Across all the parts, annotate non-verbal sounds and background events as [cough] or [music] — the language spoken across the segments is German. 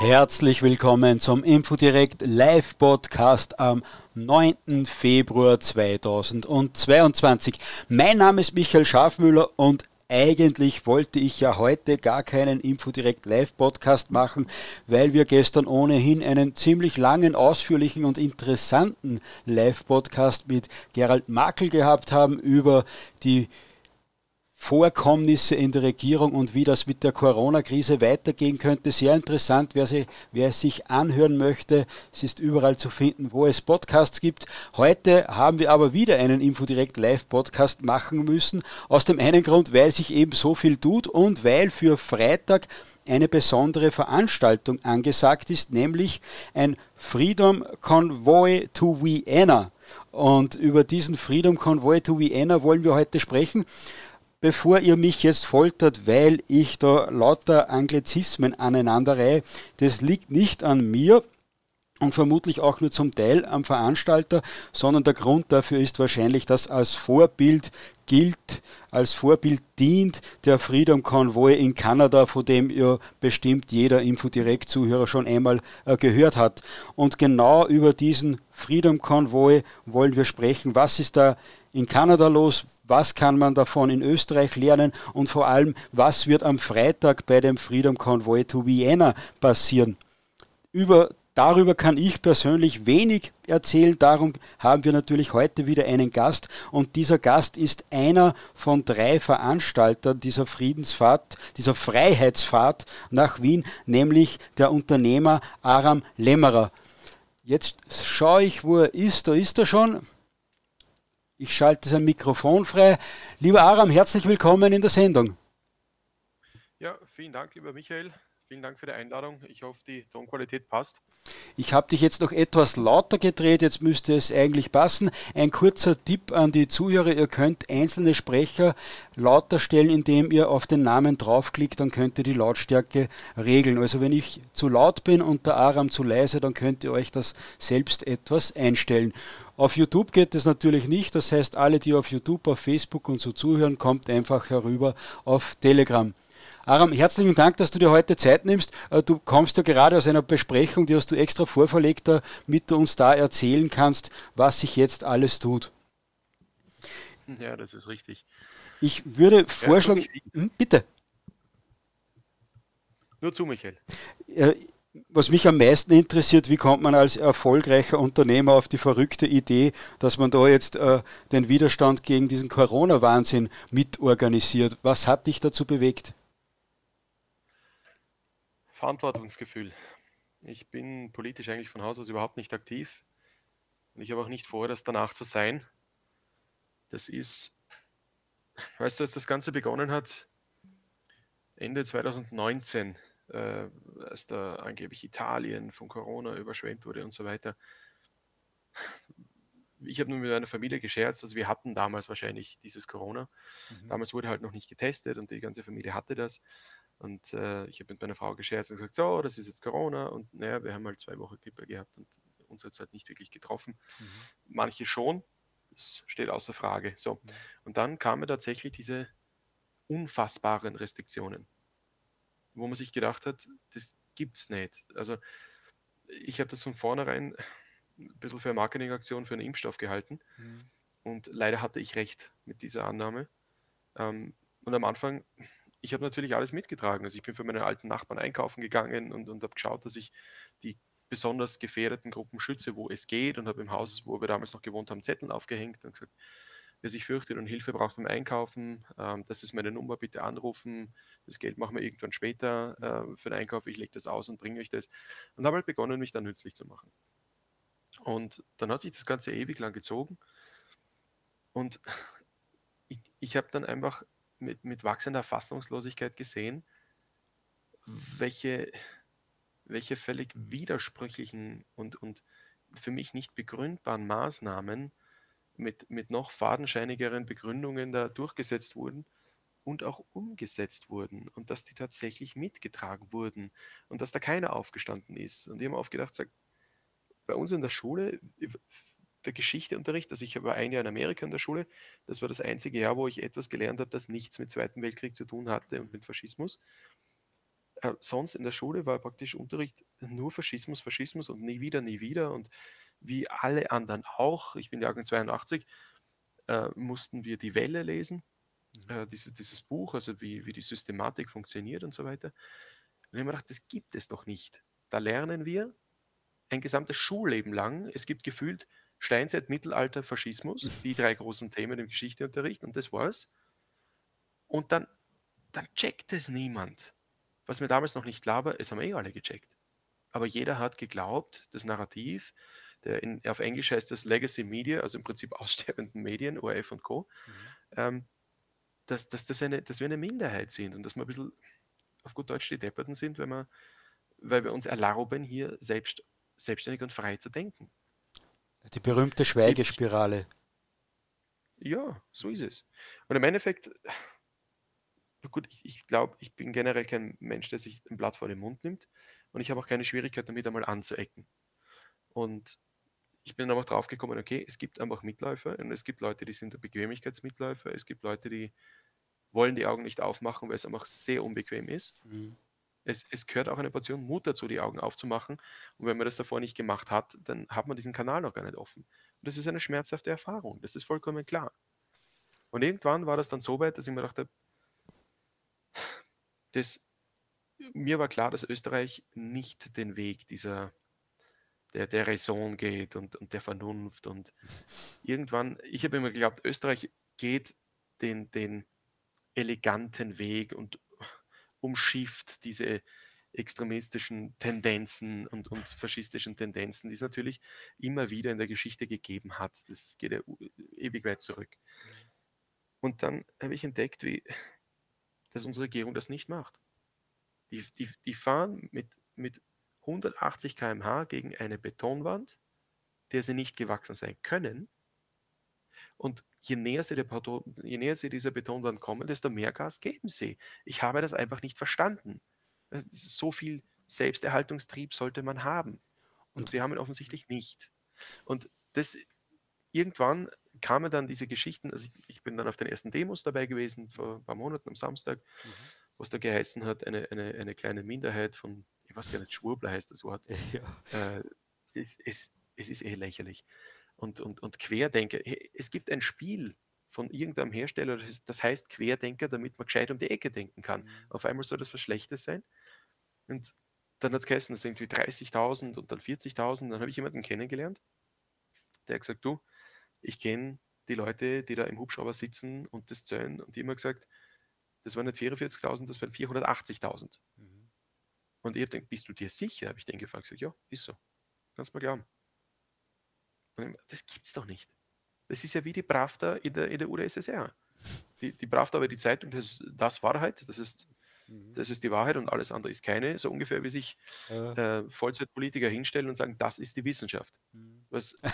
Herzlich willkommen zum Infodirect Live Podcast am 9. Februar 2022. Mein Name ist Michael Schafmüller und eigentlich wollte ich ja heute gar keinen Infodirect Live Podcast machen, weil wir gestern ohnehin einen ziemlich langen, ausführlichen und interessanten Live Podcast mit Gerald Makel gehabt haben über die Vorkommnisse in der Regierung und wie das mit der Corona-Krise weitergehen könnte. Sehr interessant, wer, sie, wer sich anhören möchte. Es ist überall zu finden, wo es Podcasts gibt. Heute haben wir aber wieder einen Infodirect Live-Podcast machen müssen. Aus dem einen Grund, weil sich eben so viel tut und weil für Freitag eine besondere Veranstaltung angesagt ist, nämlich ein Freedom Convoy to Vienna. Und über diesen Freedom Convoy to Vienna wollen wir heute sprechen bevor ihr mich jetzt foltert, weil ich da lauter Anglizismen aneinanderreihe, das liegt nicht an mir und vermutlich auch nur zum Teil am Veranstalter, sondern der Grund dafür ist wahrscheinlich, dass als Vorbild gilt, als Vorbild dient der Freedom Convoy in Kanada, von dem ja bestimmt jeder Infodirect-Zuhörer schon einmal äh, gehört hat. Und genau über diesen Freedom Convoy wollen wir sprechen. Was ist da in Kanada los? Was kann man davon in Österreich lernen und vor allem, was wird am Freitag bei dem Freedom Convoy to Vienna passieren. Über Darüber kann ich persönlich wenig erzählen. Darum haben wir natürlich heute wieder einen Gast. Und dieser Gast ist einer von drei Veranstaltern dieser Friedensfahrt, dieser Freiheitsfahrt nach Wien, nämlich der Unternehmer Aram Lämmerer. Jetzt schaue ich, wo er ist. Da ist er schon. Ich schalte sein Mikrofon frei. Lieber Aram, herzlich willkommen in der Sendung. Ja, vielen Dank, lieber Michael. Vielen Dank für die Einladung. Ich hoffe, die Tonqualität passt. Ich habe dich jetzt noch etwas lauter gedreht, jetzt müsste es eigentlich passen. Ein kurzer Tipp an die Zuhörer, ihr könnt einzelne Sprecher lauter stellen, indem ihr auf den Namen draufklickt, dann könnt ihr die Lautstärke regeln. Also wenn ich zu laut bin und der Aram zu leise, dann könnt ihr euch das selbst etwas einstellen. Auf YouTube geht es natürlich nicht, das heißt, alle, die auf YouTube, auf Facebook und so zuhören, kommt einfach herüber auf Telegram. Aram, herzlichen Dank, dass du dir heute Zeit nimmst. Äh, du kommst ja gerade aus einer Besprechung, die hast du extra vorverlegt, damit du uns da erzählen kannst, was sich jetzt alles tut. Ja, das ist richtig. Ich würde vorschlagen, hm, bitte. Nur zu, Michael. Was mich am meisten interessiert, wie kommt man als erfolgreicher Unternehmer auf die verrückte Idee, dass man da jetzt äh, den Widerstand gegen diesen Corona-Wahnsinn mitorganisiert? Was hat dich dazu bewegt? Verantwortungsgefühl. Ich bin politisch eigentlich von Haus aus überhaupt nicht aktiv und ich habe auch nicht vor, das danach zu sein. Das ist, weißt du, als das Ganze begonnen hat, Ende 2019, äh, als da angeblich Italien von Corona überschwemmt wurde und so weiter. Ich habe nur mit meiner Familie gescherzt, also wir hatten damals wahrscheinlich dieses Corona. Mhm. Damals wurde halt noch nicht getestet und die ganze Familie hatte das. Und äh, ich habe mit meiner Frau gescherzt und gesagt, so, das ist jetzt Corona. Und naja, wir haben halt zwei Wochen Grippe gehabt und uns hat es halt nicht wirklich getroffen. Mhm. Manche schon, das steht außer Frage. So. Mhm. Und dann kamen tatsächlich diese unfassbaren Restriktionen, wo man sich gedacht hat, das gibt's nicht. Also ich habe das von vornherein ein bisschen für eine Marketingaktion für einen Impfstoff gehalten. Mhm. Und leider hatte ich recht mit dieser Annahme. Ähm, und am Anfang ich habe natürlich alles mitgetragen. Also ich bin für meine alten Nachbarn einkaufen gegangen und, und habe geschaut, dass ich die besonders gefährdeten Gruppen schütze, wo es geht und habe im Haus, wo wir damals noch gewohnt haben, Zettel aufgehängt und gesagt, wer sich fürchtet und Hilfe braucht beim Einkaufen, ähm, das ist meine Nummer, bitte anrufen, das Geld machen wir irgendwann später äh, für den Einkauf, ich lege das aus und bringe euch das. Und habe halt begonnen, mich da nützlich zu machen. Und dann hat sich das Ganze ewig lang gezogen und [laughs] ich, ich habe dann einfach mit, mit wachsender Fassungslosigkeit gesehen, welche, welche völlig widersprüchlichen und, und für mich nicht begründbaren Maßnahmen mit, mit noch fadenscheinigeren Begründungen da durchgesetzt wurden und auch umgesetzt wurden und dass die tatsächlich mitgetragen wurden und dass da keiner aufgestanden ist. Und ich habe aufgedacht, sagt, bei uns in der Schule der Geschichteunterricht, also ich war ein Jahr in Amerika in der Schule, das war das einzige Jahr, wo ich etwas gelernt habe, das nichts mit Zweiten Weltkrieg zu tun hatte und mit Faschismus. äh, sonst in der Schule war praktisch Unterricht nur Faschismus, Faschismus und nie wieder, nie wieder. Und wie alle anderen auch, ich bin Jahrgang 82, äh, mussten wir die Welle lesen, mhm. äh, dieses, dieses Buch, also wie, wie die Systematik funktioniert und so weiter. Und ich habe mir gedacht, das gibt es doch nicht. Da lernen wir ein gesamtes Schulleben lang. Es gibt gefühlt Steinzeit, Mittelalter, Faschismus, [laughs] die drei großen Themen im Geschichteunterricht und das war's. Und dann, dann checkt es niemand. Was mir damals noch nicht klar war, es haben eh alle gecheckt. Aber jeder hat geglaubt, das Narrativ, der in, auf Englisch heißt das Legacy Media, also im Prinzip [laughs] aussterbenden Medien, ORF und Co., mhm. ähm, dass, dass, das eine, dass wir eine Minderheit sind und dass wir ein bisschen auf gut Deutsch die Depperten sind, wenn wir, weil wir uns erlauben, hier selbst, selbstständig und frei zu denken. Die berühmte Schweigespirale. Ja, so ist es. Und im Endeffekt, gut, ich, ich glaube, ich bin generell kein Mensch, der sich ein Blatt vor den Mund nimmt und ich habe auch keine Schwierigkeit damit, einmal anzuecken. Und ich bin aber auch drauf gekommen, okay, es gibt einfach Mitläufer und es gibt Leute, die sind Bequemlichkeitsmitläufer, es gibt Leute, die wollen die Augen nicht aufmachen, weil es einfach sehr unbequem ist. Mhm. Es, es, gehört auch eine Portion Mut dazu, die Augen aufzumachen. Und wenn man das davor nicht gemacht hat, dann hat man diesen Kanal noch gar nicht offen. Und das ist eine schmerzhafte Erfahrung, das ist vollkommen klar. Und irgendwann war das dann so weit, dass ich mir dachte, das, mir war klar, dass Österreich nicht den Weg dieser der, der Raison geht und, und der Vernunft. Und irgendwann, ich habe immer geglaubt, Österreich geht den, den eleganten Weg und umschifft diese extremistischen Tendenzen und, und faschistischen Tendenzen, die es natürlich immer wieder in der Geschichte gegeben hat. Das geht ja ewig weit zurück. Und dann habe ich entdeckt, wie, dass unsere Regierung das nicht macht. Die, die, die fahren mit, mit 180 km/h gegen eine Betonwand, der sie nicht gewachsen sein können. Und je näher, sie der, je näher sie dieser Betonwand kommen, desto mehr Gas geben sie. Ich habe das einfach nicht verstanden. So viel Selbsterhaltungstrieb sollte man haben. Und, und sie haben ihn offensichtlich nicht. Und das irgendwann kamen dann diese Geschichten, also ich, ich, bin dann auf den ersten Demos dabei gewesen, vor ein paar Monaten am Samstag, mhm. was da geheißen hat, eine, eine, eine kleine Minderheit von ich weiß gar nicht, Schwurbler heißt das Wort. [laughs] Ja. Äh, es, es, es ist eh lächerlich. Und, und, und Querdenker, es gibt ein Spiel von irgendeinem Hersteller, das heißt Querdenker, damit man gescheit um die Ecke denken kann. Mhm. Auf einmal soll das was Schlechtes sein. Und dann hat es geheißen, das sind irgendwie 30.000 und dann 40.000. Dann habe ich jemanden kennengelernt, der hat gesagt, du, ich kenne die Leute, die da im Hubschrauber sitzen und das zählen und die immer gesagt, das waren nicht 44.000, das waren 480.000. Mhm. Und ich habe gedacht, bist du dir sicher? Habe ich den gefragt. Gesagt, ja, ist so. Kannst mal glauben. Und das gibt's doch nicht. Das ist ja wie die Pravda in der, in der UdSSR. Die, die Pravda war die Zeitung, das, das Wahrheit, das ist, mhm. das ist die Wahrheit und alles andere ist keine. So ungefähr wie sich äh, Vollzeitpolitiker hinstellen und sagen, das ist die Wissenschaft. Mhm. Was äh,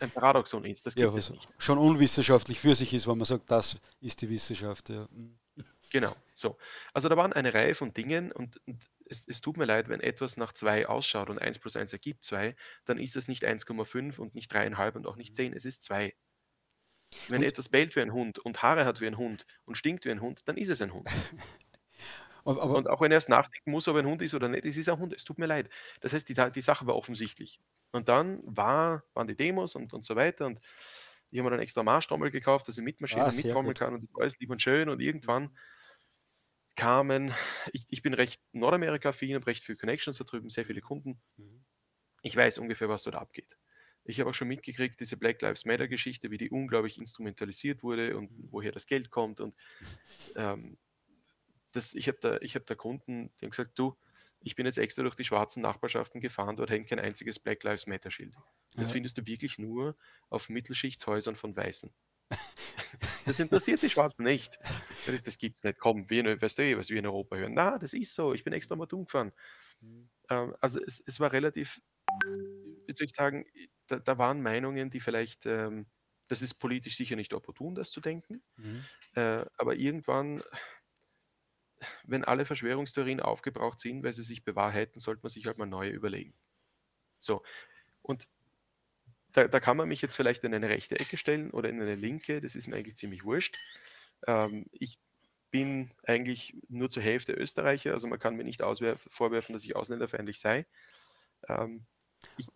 ein Paradoxon ist, das gibt ja, es nicht. Schon unwissenschaftlich für sich ist, wenn man sagt, das ist die Wissenschaft. Ja. Mhm. Genau, so. Also da waren eine Reihe von Dingen und, und es, es, tut mir leid, wenn etwas nach 2 ausschaut und 1 plus 1 ergibt 2, dann ist es nicht 1,5 und nicht 3,5 und auch nicht 10, es ist 2. Wenn und etwas bellt wie ein Hund und Haare hat wie ein Hund und stinkt wie ein Hund, dann ist es ein Hund. [laughs] aber, aber, und auch wenn er erst nachdenken muss, ob er ein Hund ist oder nicht, es ist ein Hund, es tut mir leid. Das heißt, die, die Sache war offensichtlich. Und dann war, waren die Demos und, und so weiter und ich habe mir dann extra Marschtrommel gekauft, dass ich mitmarschieren ah, und mittrommeln kann und das war alles lieb und schön und irgendwann kamen, ich, ich bin recht Nordamerika-affin, habe recht viele Connections da drüben, sehr viele Kunden. Mhm. Ich weiß ungefähr, was dort abgeht. Ich habe auch schon mitgekriegt, diese Black Lives Matter-Geschichte, wie die unglaublich instrumentalisiert wurde und mhm. woher das Geld kommt. Und ähm, das, ich habe da, hab da Kunden, die haben gesagt, du, ich bin jetzt extra durch die schwarzen Nachbarschaften gefahren, dort hängt kein einziges Black Lives Matter-Schild. Das ja. findest du wirklich nur auf Mittelschichtshäusern von Weißen. [laughs] Das interessiert die Schwarzen nicht. Das, das gibt es nicht. Komm, wir, weißt du was wir in Europa hören. Na, das ist so. Ich bin extra mal dumm gefahren. Mhm. Ähm, also es, es, war relativ, wie soll ich sagen, da, da waren Meinungen, die vielleicht, ähm, das ist politisch sicher nicht opportun, das zu denken. Mhm. Äh, aber irgendwann, wenn alle Verschwörungstheorien aufgebraucht sind, weil sie sich bewahrheiten, sollte man sich halt mal neue überlegen. So. Und da, da, kann man mich jetzt vielleicht in eine rechte Ecke stellen oder in eine linke, das ist mir eigentlich ziemlich wurscht. Ähm, ich bin eigentlich nur zur Hälfte Österreicher, also man kann mir nicht vorwerfen, dass ich ausländerfeindlich sei. Ähm, ich,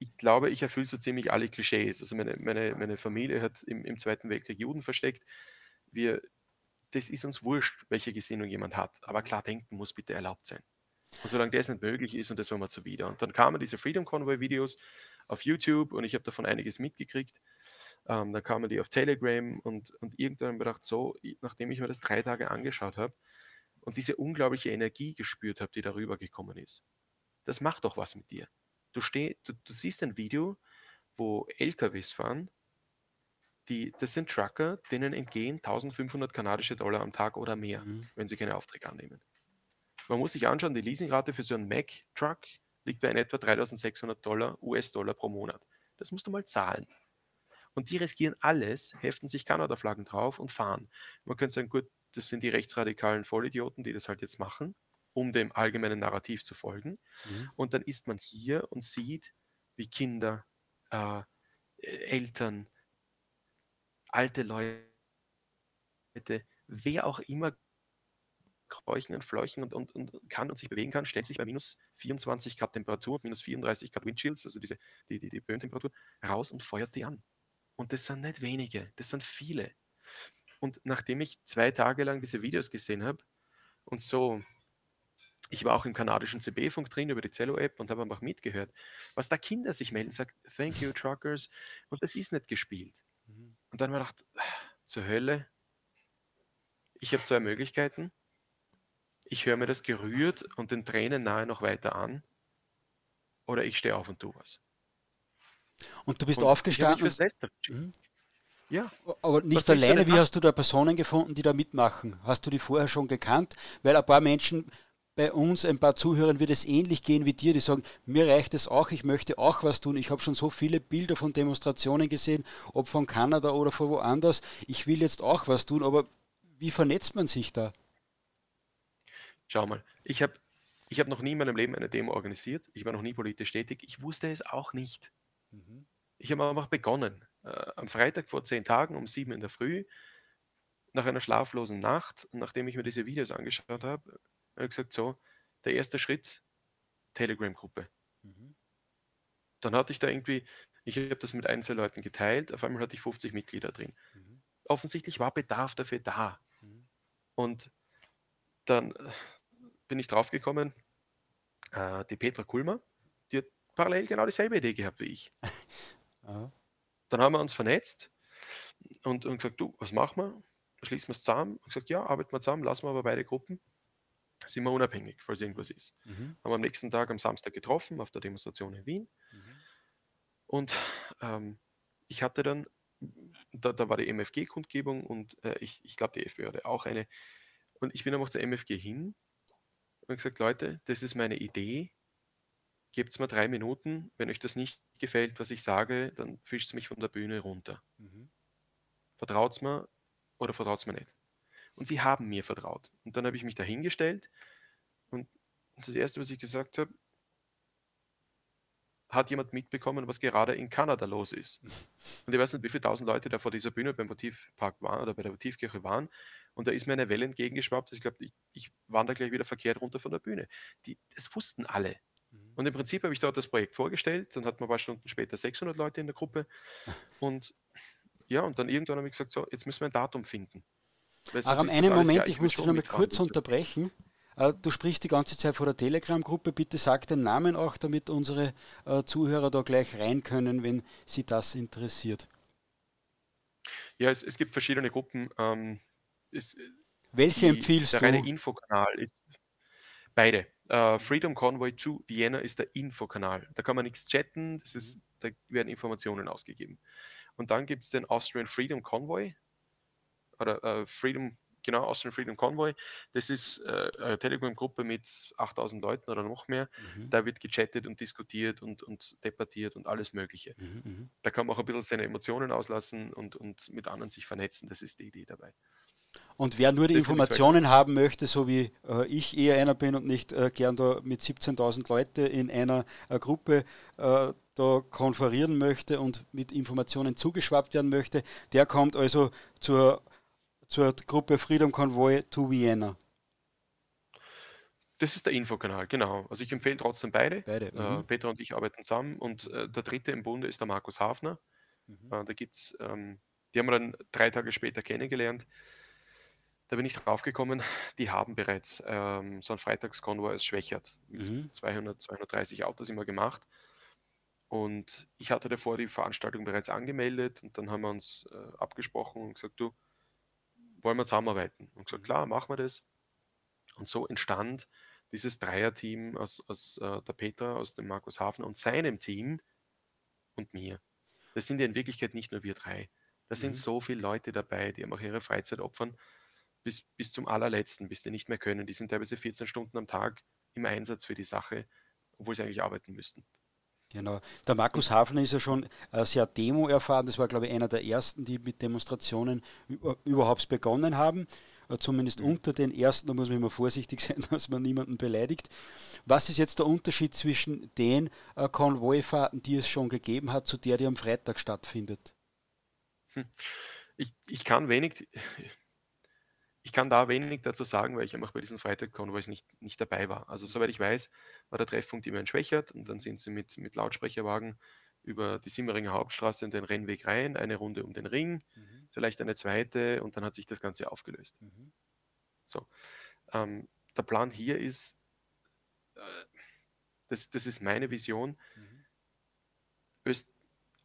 ich, glaube, ich erfülle so ziemlich alle Klischees. Also meine, meine, meine Familie hat im, im Zweiten Weltkrieg Juden versteckt. Wir, das ist uns wurscht, welche Gesinnung jemand hat. Aber klar denken muss bitte erlaubt sein. Und solange das nicht möglich ist, und das wollen wir zuwider. Und dann kamen diese Freedom Convoy Videos auf YouTube und ich habe davon einiges mitgekriegt. Ähm, dann kamen die auf Telegram und, und irgendwann habe ich gedacht, so, nachdem ich mir das drei Tage angeschaut habe und diese unglaubliche Energie gespürt habe, die darüber gekommen ist, das macht doch was mit dir. Du, steh, du, du siehst ein Video, wo LKWs fahren, die, das sind Trucker, denen entgehen 1500 kanadische Dollar am Tag oder mehr, mhm. wenn sie keine Aufträge annehmen. Man muss sich anschauen, die Leasingrate für so einen Mac-Truck liegt bei in etwa 3600 Dollar US-Dollar pro Monat. Das musst du mal zahlen. Und die riskieren alles, heften sich Kanada-Flaggen drauf und fahren. Man könnte sagen, gut, das sind die rechtsradikalen Vollidioten, die das halt jetzt machen, um dem allgemeinen Narrativ zu folgen. Mhm. Und dann ist man hier und sieht, wie Kinder, äh, Eltern, alte Leute, wer auch immer kräuchen und fleuchen und, und, und kann und sich bewegen kann, stellt sich bei minus 24 Grad Temperatur, minus 34 Grad Windchills, also diese, die, die, die Böentemperatur, raus und feuert die an. Und das sind nicht wenige, das sind viele. Und nachdem ich zwei Tage lang diese Videos gesehen habe und so, ich war auch im kanadischen CB-Funk drin über die Zello-App und habe einfach mitgehört, was da Kinder sich melden, sagt, thank you, Truckers, und das ist nicht gespielt. Mhm. Und dann habe ich gedacht, zur Hölle, ich habe zwei Möglichkeiten. Ich höre mir das gerührt und den Tränen nahe noch weiter an, oder ich stehe auf und tue was. Und du bist und aufgestanden. Mhm. Ja. Aber nicht alleine, wie hast du da Personen gefunden, die da mitmachen? Hast du die vorher schon gekannt? Weil ein paar Menschen bei uns, ein paar Zuhörern wird es ähnlich gehen wie dir, die sagen, mir reicht es auch, ich möchte auch was tun. Ich habe schon so viele Bilder von Demonstrationen gesehen, ob von Kanada oder von woanders. Ich will jetzt auch was tun, aber wie vernetzt man sich da? Schau mal, ich habe ich hab noch nie in meinem Leben eine Demo organisiert. Ich war noch nie politisch tätig. Ich wusste es auch nicht. Mhm. Ich habe einfach begonnen. Äh, am Freitag vor zehn Tagen um sieben in der Früh, nach einer schlaflosen Nacht, nachdem ich mir diese Videos angeschaut habe, habe ich gesagt, so, der erste Schritt, Telegram-Gruppe. Mhm. Dann hatte ich da irgendwie, ich habe das mit Einzelleuten geteilt, auf einmal hatte ich 50 Mitglieder drin. Mhm. Offensichtlich war Bedarf dafür da. Mhm. Und dann äh, bin ich draufgekommen, äh, die Petra Kulmer, die hat parallel genau dieselbe Idee gehabt wie ich. [laughs] Dann haben wir uns vernetzt und, und gesagt, du, was machen wir? Schließen wir es zusammen? Und gesagt, ja, arbeiten wir zusammen, lassen wir aber beide Gruppen. Sind wir unabhängig, falls irgendwas ist. Mhm. Haben wir am nächsten Tag am Samstag getroffen auf der Demonstration in Wien. Mhm. Und ähm, ich hatte dann, da, da war die MFG-Kundgebung und äh, ich, ich glaube, die FPÖ hatte auch eine. Und ich bin dann auch zur MFG hin und gesagt, Leute, das ist meine Idee, gebt mir drei Minuten. Wenn euch das nicht gefällt, was ich sage, dann fischt es mich von der Bühne runter. Mhm. Vertraut mir oder vertraut es mir nicht? Und sie haben mir vertraut. Und dann habe ich mich dahingestellt und das Erste, was ich gesagt habe, hat jemand mitbekommen, was gerade in Kanada los ist. [laughs] Und ich weiß nicht, wie viele tausend Leute da vor dieser Bühne beim Motivpark waren oder bei der Motivkirche waren. Und da ist mir eine Welle entgegengeschwappt. Ich glaube, ich, ich wandere gleich wieder verkehrt runter von der Bühne. Die, das wussten alle. Und im Prinzip habe ich dort das Projekt vorgestellt, dann hat man ein paar Stunden später 600 Leute in der Gruppe [laughs] und ja, und dann irgendwann habe ich gesagt, so, jetzt müssen wir ein Datum finden. Aber am einen Moment, ich muss dich noch mal kurz unterbrechen. Äh, du sprichst die ganze Zeit vor der Telegram-Gruppe. Bitte sag den Namen auch, damit unsere äh, Zuhörer da gleich rein können, wenn sie das interessiert. Ja, es, es gibt verschiedene Gruppen. Ähm, es, Welche die, empfiehlst der du? Der reine Infokanal ist beide. Uh, Freedom Convoy to Vienna ist der Infokanal. Da kann man nichts chatten, das ist, da werden Informationen ausgegeben. Und dann gibt es den Austrian Freedom Convoy oder uh, Freedom, genau, Austrian Freedom Convoy. Das ist uh, eine Telegram-Gruppe mit 8000 Leuten oder noch mehr. Mhm. Da wird gechattet und diskutiert und, und debattiert und alles Mögliche. Mhm, mhm. da kann man auch ein bisschen seine Emotionen auslassen und, und mit anderen sich vernetzen. Das ist die Idee dabei. Und wer nur die das Informationen haben möchte, so wie äh, ich eher einer bin und nicht äh, gern da mit 17.000 Leute in einer äh, Gruppe äh, da konferieren möchte und mit Informationen zugeschwappt werden möchte, der kommt also zur zur Gruppe Freedom Convoy to Vienna? Das ist der Infokanal, genau. Also ich empfehle trotzdem beide. Beide. Äh, Mhm. Peter und ich arbeiten zusammen und äh, der dritte im Bunde ist der Markus Hafner. Mhm. Da gibt's, ähm, die haben wir dann drei Tage später kennengelernt. Da bin ich draufgekommen, die haben bereits ähm, so ein Freitagskonvoi als Schwächert mit Mhm. 200, 230 Autos immer gemacht. Und ich hatte davor die Veranstaltung bereits angemeldet und dann haben wir uns äh, abgesprochen und gesagt, du, wollen wir zusammenarbeiten? Und gesagt, klar, machen wir das. Und so entstand dieses Dreierteam aus, aus äh, der Peter, aus dem Markus Hafner und seinem Team und mir. Das sind ja in Wirklichkeit nicht nur wir drei. Da sind Mhm. so viele Leute dabei, die einfach ihre Freizeit opfern, bis, bis zum allerletzten, bis die nicht mehr können. Die sind teilweise 14 Stunden am Tag im Einsatz für die Sache, obwohl sie eigentlich arbeiten müssten. Genau. Der Markus Hafner ist ja schon äh, sehr Demo erfahren. Das war, glaube ich, einer der ersten, die mit Demonstrationen über, überhaupt begonnen haben. Äh, zumindest Mhm. unter den ersten, da muss man immer vorsichtig [laughs] sein, dass man niemanden beleidigt. Was ist jetzt der Unterschied zwischen den äh, Konvoifahrten, die es schon gegeben hat, zu der, die am Freitag stattfindet? Ich, ich kann wenig, ich kann da wenig dazu sagen, weil ich einfach bei diesen Freitag-Konvois nicht, nicht dabei war. Also soweit ich weiß, war der Treffpunkt immer in Schwächert und dann sind sie mit, mit Lautsprecherwagen über die Simmeringer Hauptstraße in den Rennweg rein, eine Runde um den Ring, Mhm. vielleicht eine zweite und dann hat sich das Ganze aufgelöst. Mhm. So. Ähm, der Plan hier ist, äh, das, das ist meine Vision, Mhm. Öst,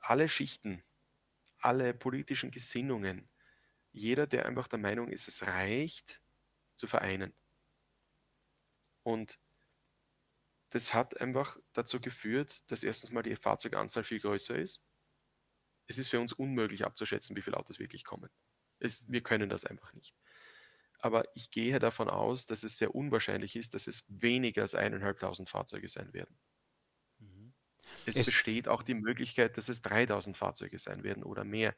alle Schichten, alle politischen Gesinnungen, jeder, der einfach der Meinung ist, es reicht, zu vereinen. Und das hat einfach dazu geführt, dass erstens mal die Fahrzeuganzahl viel größer ist. Es ist für uns unmöglich abzuschätzen, wie viele Autos wirklich kommen. Es, wir können das einfach nicht. Aber ich gehe davon aus, dass es sehr unwahrscheinlich ist, dass es weniger als eineinhalbtausend Fahrzeuge sein werden. Mhm. Es, Es- besteht auch die Möglichkeit, dass es 3000 Fahrzeuge sein werden oder mehr.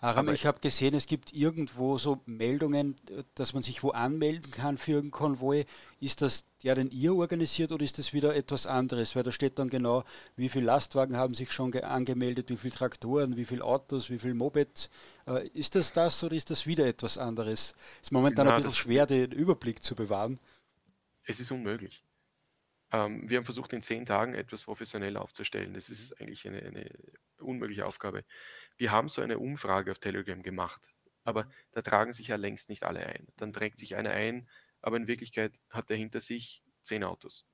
Aram, Aber- ich habe gesehen, es gibt irgendwo so Meldungen, äh, dass man sich wo anmelden kann für irgendeinen Konvoi. Ist das der, den ihr organisiert oder ist das wieder etwas anderes? Weil da steht dann genau, wie viele Lastwagen haben sich schon ge- angemeldet, wie viele Traktoren, wie viele Autos, wie viele Mopeds. Äh, ist das das oder ist das wieder etwas anderes? Ist momentan Na, ein bisschen schwer, den Überblick zu bewahren. Es ist unmöglich. Ähm, wir haben versucht, in zehn Tagen etwas professionell aufzustellen. Das ist eigentlich eine, eine unmögliche Aufgabe. Wir haben so eine Umfrage auf Telegram gemacht, aber da tragen sich ja längst nicht alle ein. Dann trägt sich einer ein, aber in Wirklichkeit hat er hinter sich zehn Autos.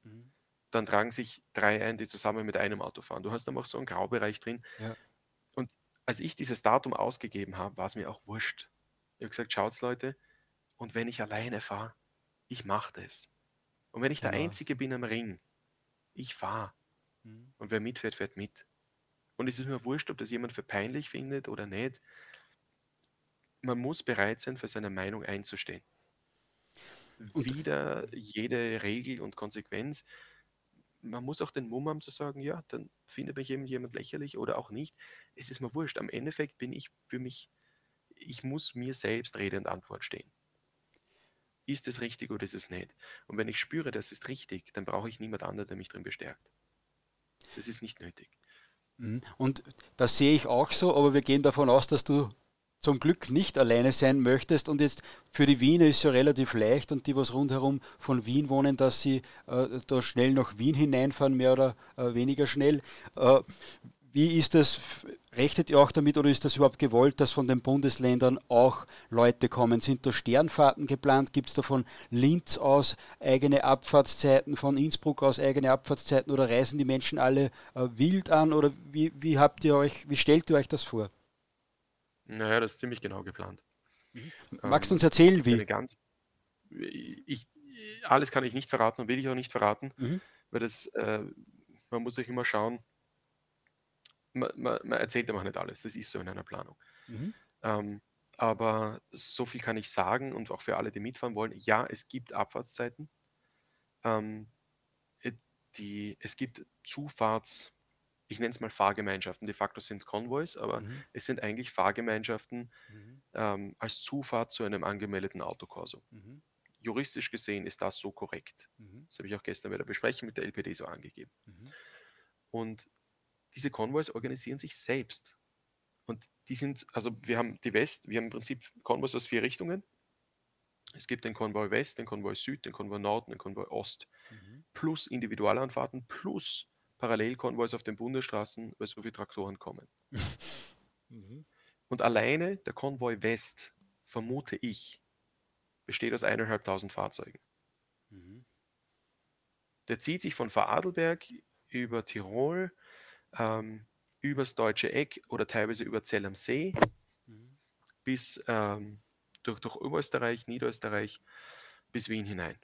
Dann tragen sich drei ein, die zusammen mit einem Auto fahren. Du hast dann auch so einen Graubereich drin. Ja. Und als ich dieses Datum ausgegeben habe, war es mir auch wurscht. Ich habe gesagt, schaut's Leute, und wenn ich alleine fahre, ich mache das. Und wenn ich der Genau. Einzige bin am Ring, ich fahre. Und wer mitfährt, fährt mit. Und es ist mir wurscht, ob das jemand für peinlich findet oder nicht. Man muss bereit sein, für seine Meinung einzustehen. Und- Wieder jede Regel und Konsequenz. Man muss auch den Mumm haben zu sagen, ja, dann findet mich eben jemand lächerlich oder auch nicht. Es ist mir wurscht. Am Endeffekt bin ich für mich, ich muss mir selbst Rede und Antwort stehen. Ist es richtig oder ist es nicht? Und wenn ich spüre, das ist richtig, dann brauche ich niemand anderen, der mich drin bestärkt. Das ist nicht nötig. Mhm. Und das sehe ich auch so, aber wir gehen davon aus, dass du zum Glück nicht alleine sein möchtest. Und jetzt für die Wiener ist es ja relativ leicht und die, was rundherum von Wien wohnen, dass sie äh, da schnell nach Wien hineinfahren, mehr oder äh, weniger schnell. Äh, wie ist das? Rechnet ihr auch damit oder ist das überhaupt gewollt, dass von den Bundesländern auch Leute kommen? Sind da Sternfahrten geplant? Gibt es da von Linz aus eigene Abfahrtszeiten, von Innsbruck aus eigene Abfahrtszeiten oder reisen die Menschen alle äh, wild an oder wie, wie habt ihr euch, wie stellt ihr euch das vor? Naja, das ist ziemlich genau geplant. Magst du Ähm, uns erzählen, eine wie? Ganz, ich, alles kann ich nicht verraten und will ich auch nicht verraten, Mhm. weil das, äh, man muss sich immer schauen, man, man, man erzählt einfach nicht alles, das ist so in einer Planung. Mhm. Ähm, aber so viel kann ich sagen und auch für alle, die mitfahren wollen, ja, es gibt Abfahrtszeiten. Ähm, äh, die, es gibt Zufahrts, ich nenne es mal Fahrgemeinschaften, de facto sind Konvois, aber Mhm. es sind eigentlich Fahrgemeinschaften Mhm. ähm, als Zufahrt zu einem angemeldeten Autokorso. Mhm. Juristisch gesehen ist das so korrekt. Mhm. Das habe ich auch gestern bei der Besprechung mit der LPD so angegeben. Mhm. Und diese Konvois organisieren sich selbst. Und die sind, also wir haben die West, wir haben im Prinzip Konvois aus vier Richtungen. Es gibt den Konvoi West, den Konvoi Süd, den Konvoi Nord und den Konvoi Ost. Mhm. Plus Individualanfahrten, plus Parallelkonvois auf den Bundesstraßen, weil so viele Traktoren kommen. [laughs] mhm. Und alleine der Konvoi West, vermute ich, besteht aus eineinhalbtausend Fahrzeugen. Mhm. Der zieht sich von Vorarlberg über Tirol, ähm, übers deutsche Eck oder teilweise über Zell am See mhm. bis ähm, durch, durch Oberösterreich, Niederösterreich bis Wien hinein.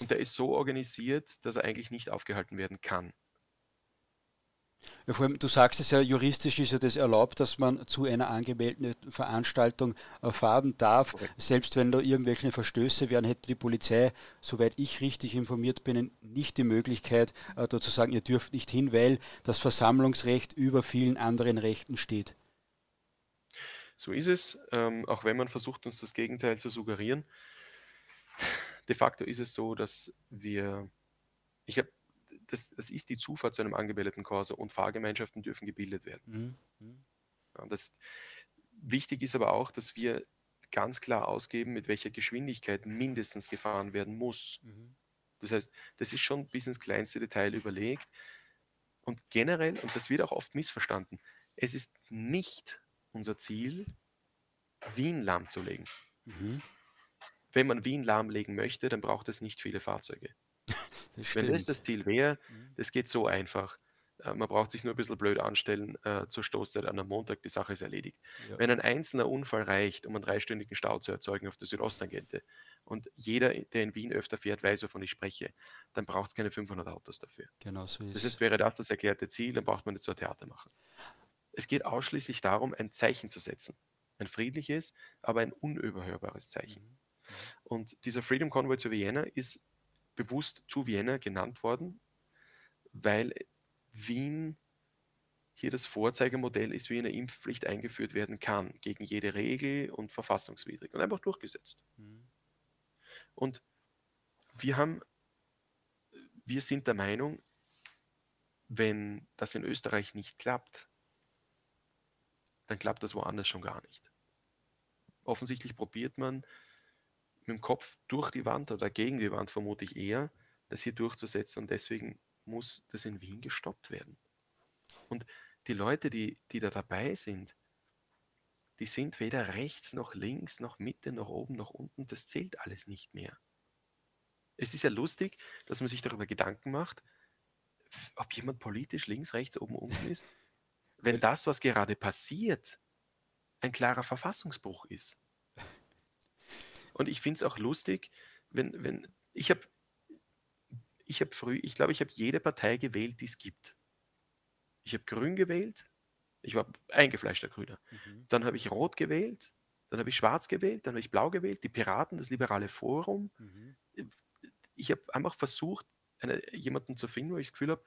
Und der ist so organisiert, dass er eigentlich nicht aufgehalten werden kann. Ja, vor allem, du sagst es ja, juristisch ist ja das erlaubt, dass man zu einer angemeldeten Veranstaltung äh, fahren darf. Okay. Selbst wenn da irgendwelche Verstöße wären, hätte die Polizei, soweit ich richtig informiert bin, nicht die Möglichkeit, äh, da zu sagen, ihr dürft nicht hin, weil das Versammlungsrecht über vielen anderen Rechten steht. So ist es, ähm, auch wenn man versucht, uns das Gegenteil zu suggerieren. De facto ist es so, dass wir, ich habe das, das ist die Zufahrt zu einem angebildeten Corso und Fahrgemeinschaften dürfen gebildet werden. Mhm. mhm. Ja, das, wichtig ist aber auch, dass wir ganz klar ausgeben, mit welcher Geschwindigkeit mindestens gefahren werden muss. Mhm. Das heißt, das ist schon bis ins kleinste Detail überlegt. Und generell, und das wird auch oft missverstanden, es ist nicht unser Ziel, Wien lahmzulegen. Mhm. Wenn man Wien lahmlegen möchte, dann braucht es nicht viele Fahrzeuge. Das Wenn das das Ziel wäre, mhm. das geht so einfach. Äh, man braucht sich nur ein bisschen blöd anstellen äh, zur Stoßzeit an einem Montag, die Sache ist erledigt. Ja. Wenn ein einzelner Unfall reicht, um einen dreistündigen Stau zu erzeugen auf der Südosttangente und jeder, der in Wien öfter fährt, weiß, wovon ich spreche, dann braucht es keine 500 Autos dafür. Genau so ist Das heißt, wäre das das erklärte Ziel, dann braucht man nicht so ein Theater machen. Es geht ausschließlich darum, ein Zeichen zu setzen. Ein friedliches, aber ein unüberhörbares Zeichen. Mhm. Und dieser Freedom Convoy zu Vienna ist bewusst zu Vienna genannt worden, weil Wien hier das Vorzeigemodell ist, wie eine Impfpflicht eingeführt werden kann, gegen jede Regel und verfassungswidrig und einfach durchgesetzt. Mhm. Und wir haben, wir sind der Meinung, wenn das in Österreich nicht klappt, dann klappt das woanders schon gar nicht. Offensichtlich probiert man mit dem Kopf durch die Wand oder gegen die Wand vermute ich eher, das hier durchzusetzen und deswegen muss das in Wien gestoppt werden. Und die Leute, die, die da dabei sind, die sind weder rechts noch links noch Mitte noch oben noch unten, das zählt alles nicht mehr. Es ist ja lustig, dass man sich darüber Gedanken macht, ob jemand politisch links, rechts, oben, unten ist, wenn das, was gerade passiert, ein klarer Verfassungsbruch ist. Und ich finde es auch lustig, wenn, wenn ich habe ich habe früh, ich glaube, ich habe jede Partei gewählt, die es gibt. Ich habe Grün gewählt, ich war eingefleischter Grüner. Mhm. Dann habe ich Rot gewählt, dann habe ich Schwarz gewählt, dann habe ich Blau gewählt, die Piraten, das Liberale Forum. Mhm. Ich habe einfach versucht, eine, jemanden zu finden, wo ich das Gefühl habe,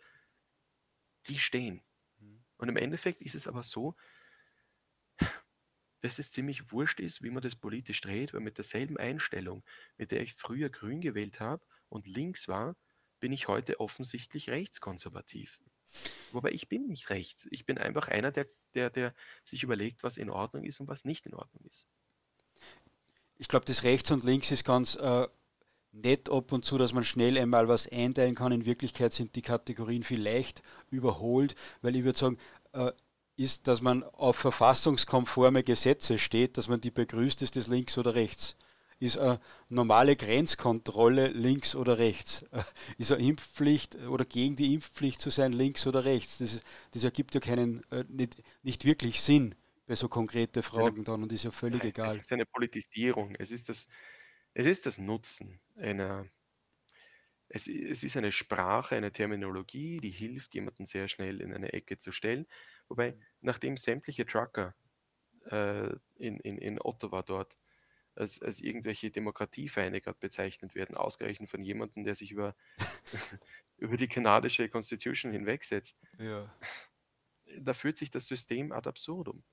die stehen. Mhm. Und im Endeffekt ist es aber so, dass es ziemlich wurscht ist, wie man das politisch dreht, weil mit derselben Einstellung, mit der ich früher grün gewählt habe und links war, bin ich heute offensichtlich rechtskonservativ. Wobei ich bin nicht rechts. Ich bin einfach einer, der, der, der sich überlegt, was in Ordnung ist und was nicht in Ordnung ist. Ich glaube, das Rechts und Links ist ganz äh, nett ab und zu, dass man schnell einmal was einteilen kann. In Wirklichkeit sind die Kategorien vielleicht überholt, weil ich würde sagen, äh, ist, dass man auf verfassungskonforme Gesetze steht, dass man die begrüßt, ist das links oder rechts. Ist eine normale Grenzkontrolle links oder rechts? [laughs] Ist eine Impfpflicht oder gegen die Impfpflicht zu sein links oder rechts? Das, das ergibt ja keinen, äh, nicht, nicht wirklich Sinn bei so konkrete Fragen dann und ist ja völlig egal. Es ist eine Politisierung. Es ist das, es ist das Nutzen einer, es, es ist eine Sprache, eine Terminologie, die hilft, jemanden sehr schnell in eine Ecke zu stellen. Wobei, nachdem sämtliche Trucker äh, in, in, in Ottawa dort als, als irgendwelche Demokratiefeinde gerade bezeichnet werden, ausgerechnet von jemandem, der sich über, [laughs] über die kanadische Constitution hinwegsetzt, ja. da führt sich das System ad absurdum.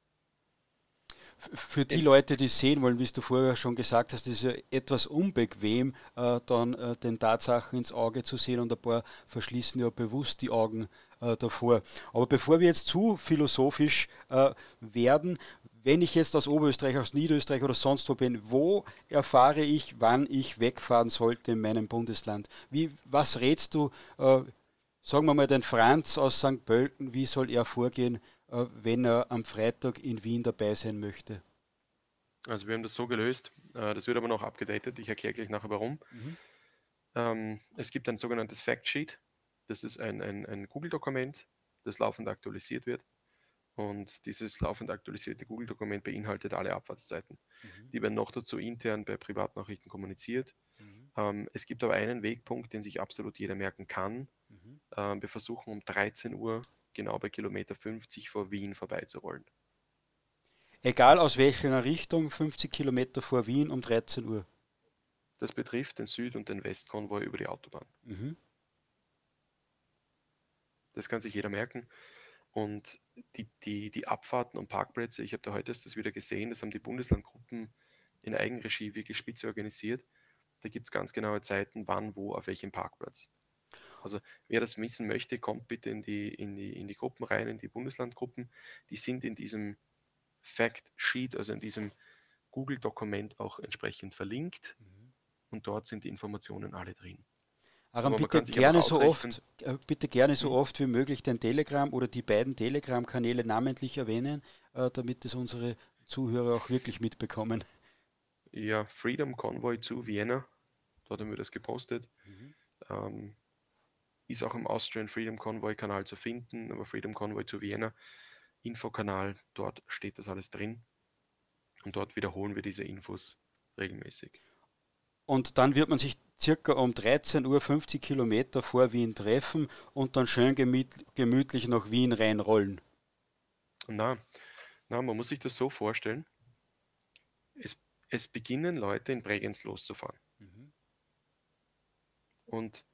Für die Leute, die sehen wollen, wie du vorher schon gesagt hast, ist ja etwas unbequem, äh, dann äh, den Tatsachen ins Auge zu sehen und ein paar verschließen ja bewusst die Augen äh, davor. Aber bevor wir jetzt zu philosophisch äh, werden, wenn ich jetzt aus Oberösterreich, aus Niederösterreich oder sonst wo bin, wo erfahre ich, wann ich wegfahren sollte in meinem Bundesland? Wie, was rätst du, äh, sagen wir mal, den Franz aus St. Pölten, wie soll er vorgehen, äh, wenn er am Freitag in Wien dabei sein möchte? Also wir haben das so gelöst, äh, das wird aber noch abgedatet, ich erkläre gleich nachher warum. Mhm. Ähm, es gibt ein sogenanntes Factsheet, das ist ein, ein, ein Google-Dokument, das laufend aktualisiert wird. Und dieses laufend aktualisierte Google-Dokument beinhaltet alle Abfahrtszeiten. Mhm. Die werden noch dazu intern bei Privatnachrichten kommuniziert. Mhm. Ähm, es gibt aber einen Wegpunkt, den sich absolut jeder merken kann. Mhm. Ähm, wir versuchen um 13 Uhr genau bei Kilometer 50 vor Wien vorbeizurollen. Egal aus welcher Richtung, 50 Kilometer vor Wien um 13 Uhr. Das betrifft den Süd- und den Westkonvoi über die Autobahn. Das kann sich jeder merken. Und die, die, die Abfahrten und Parkplätze, ich habe da heute das wieder gesehen, das haben die Bundeslandgruppen in Eigenregie wirklich spitze organisiert. Da gibt es ganz genaue Zeiten, wann, wo, auf welchem Parkplatz. Also wer das wissen möchte, kommt bitte in die, in die, in die Gruppen rein, in die Bundeslandgruppen. Die sind in diesem Fact Sheet, also in diesem Google-Dokument auch entsprechend verlinkt. Mhm. Und dort sind die Informationen alle drin. Aram, bitte gerne, so oft, äh, bitte gerne so oft wie möglich den Telegram oder die beiden Telegram-Kanäle namentlich erwähnen, äh, damit es unsere Zuhörer auch wirklich mitbekommen. Ja, Freedom Convoy zu Vienna, dort haben wir das gepostet. Mhm. Ähm, ist auch im Austrian Freedom Convoy Kanal zu finden, aber Freedom Convoy zu Vienna, Infokanal, dort steht das alles drin. Und dort wiederholen wir diese Infos regelmäßig. Und dann wird man sich circa um 13 Uhr 50 Kilometer vor Wien treffen und dann schön gemütlich nach Wien reinrollen. Na, na, man muss sich das so vorstellen. Es, es beginnen Leute in Bregenz loszufahren. Mhm. Und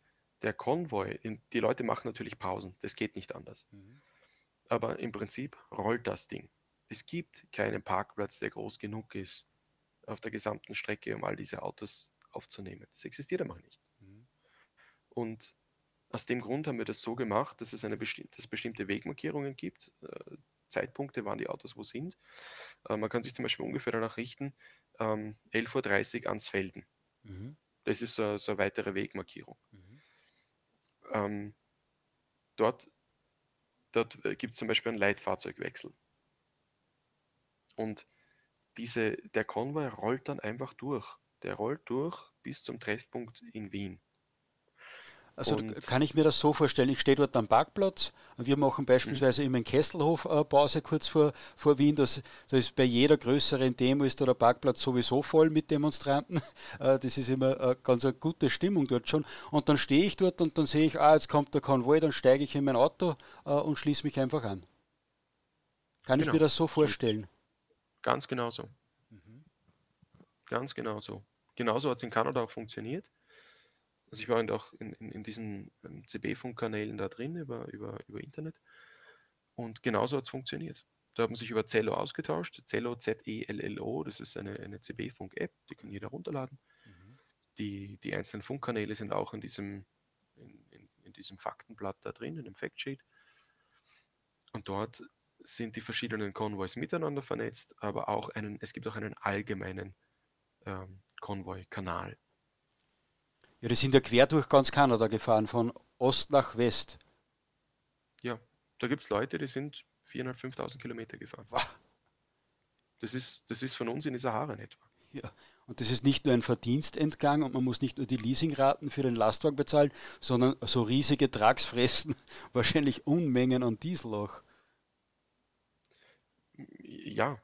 der Konvoi, die Leute machen natürlich Pausen, das geht nicht anders. Mhm. Aber im Prinzip rollt das Ding. Es gibt keinen Parkplatz, der groß genug ist auf der gesamten Strecke, um all diese Autos aufzunehmen. Das existiert einfach nicht. Mhm. Und aus dem Grund haben wir das so gemacht, dass es eine besti dass bestimmte Wegmarkierungen gibt, äh, Zeitpunkte, wann die Autos wo sind. Äh, man kann sich zum Beispiel ungefähr danach richten, ähm, 11.30 Uhr ans Felden. Mhm. Das ist so, so, eine weitere Wegmarkierung. Mhm. Ähm, dort dort äh, gibt es zum Beispiel einen Leitfahrzeugwechsel. Und diese, der Konvoi rollt dann einfach durch. Der rollt durch bis zum Treffpunkt in Wien. Also und kann ich mir das so vorstellen, ich stehe dort am Parkplatz und wir machen beispielsweise immer in Kesselhof äh, Pause kurz vor, vor Wien. Das, das ist bei jeder größeren Demo ist der Parkplatz sowieso voll mit Demonstranten. [laughs] Äh, das ist immer äh, ganz eine gute Stimmung dort schon. Und dann stehe ich dort und dann sehe ich, ah, jetzt kommt der Konvoi, dann steige ich in mein Auto und schließe mich einfach an. Kann genau. ich mir das so vorstellen? Ganz genau so. Ganz genau so. Genauso hat es in Kanada auch funktioniert. Also ich war auch in, in, in diesen ähm, CB-Funkkanälen da drin über, über, über Internet und genauso hat es funktioniert. Da haben sich über Zello ausgetauscht. Zello, Z-E-L-L-O, das ist eine, eine CB-Funk-App, die kann jeder runterladen. Mhm. Die, die einzelnen Funkkanäle sind auch in diesem, in, in, in diesem Faktenblatt da drin, in dem Factsheet. Und dort sind die verschiedenen Konvois miteinander vernetzt, aber auch einen, es gibt auch einen allgemeinen Konvoi-Kanal. Ja, die sind ja quer durch ganz Kanada gefahren, von Ost nach West. Ja, da gibt es Leute, die sind 4.500, 5.000 Kilometer gefahren. Wow. Das ist, das ist von uns in die Sahara in etwa. Ja, und das ist nicht nur ein Verdienstentgang und man muss nicht nur die Leasingraten für den Lastwagen bezahlen, sondern so riesige Trucks fressen [laughs] wahrscheinlich Unmengen an Diesel auch. Ja,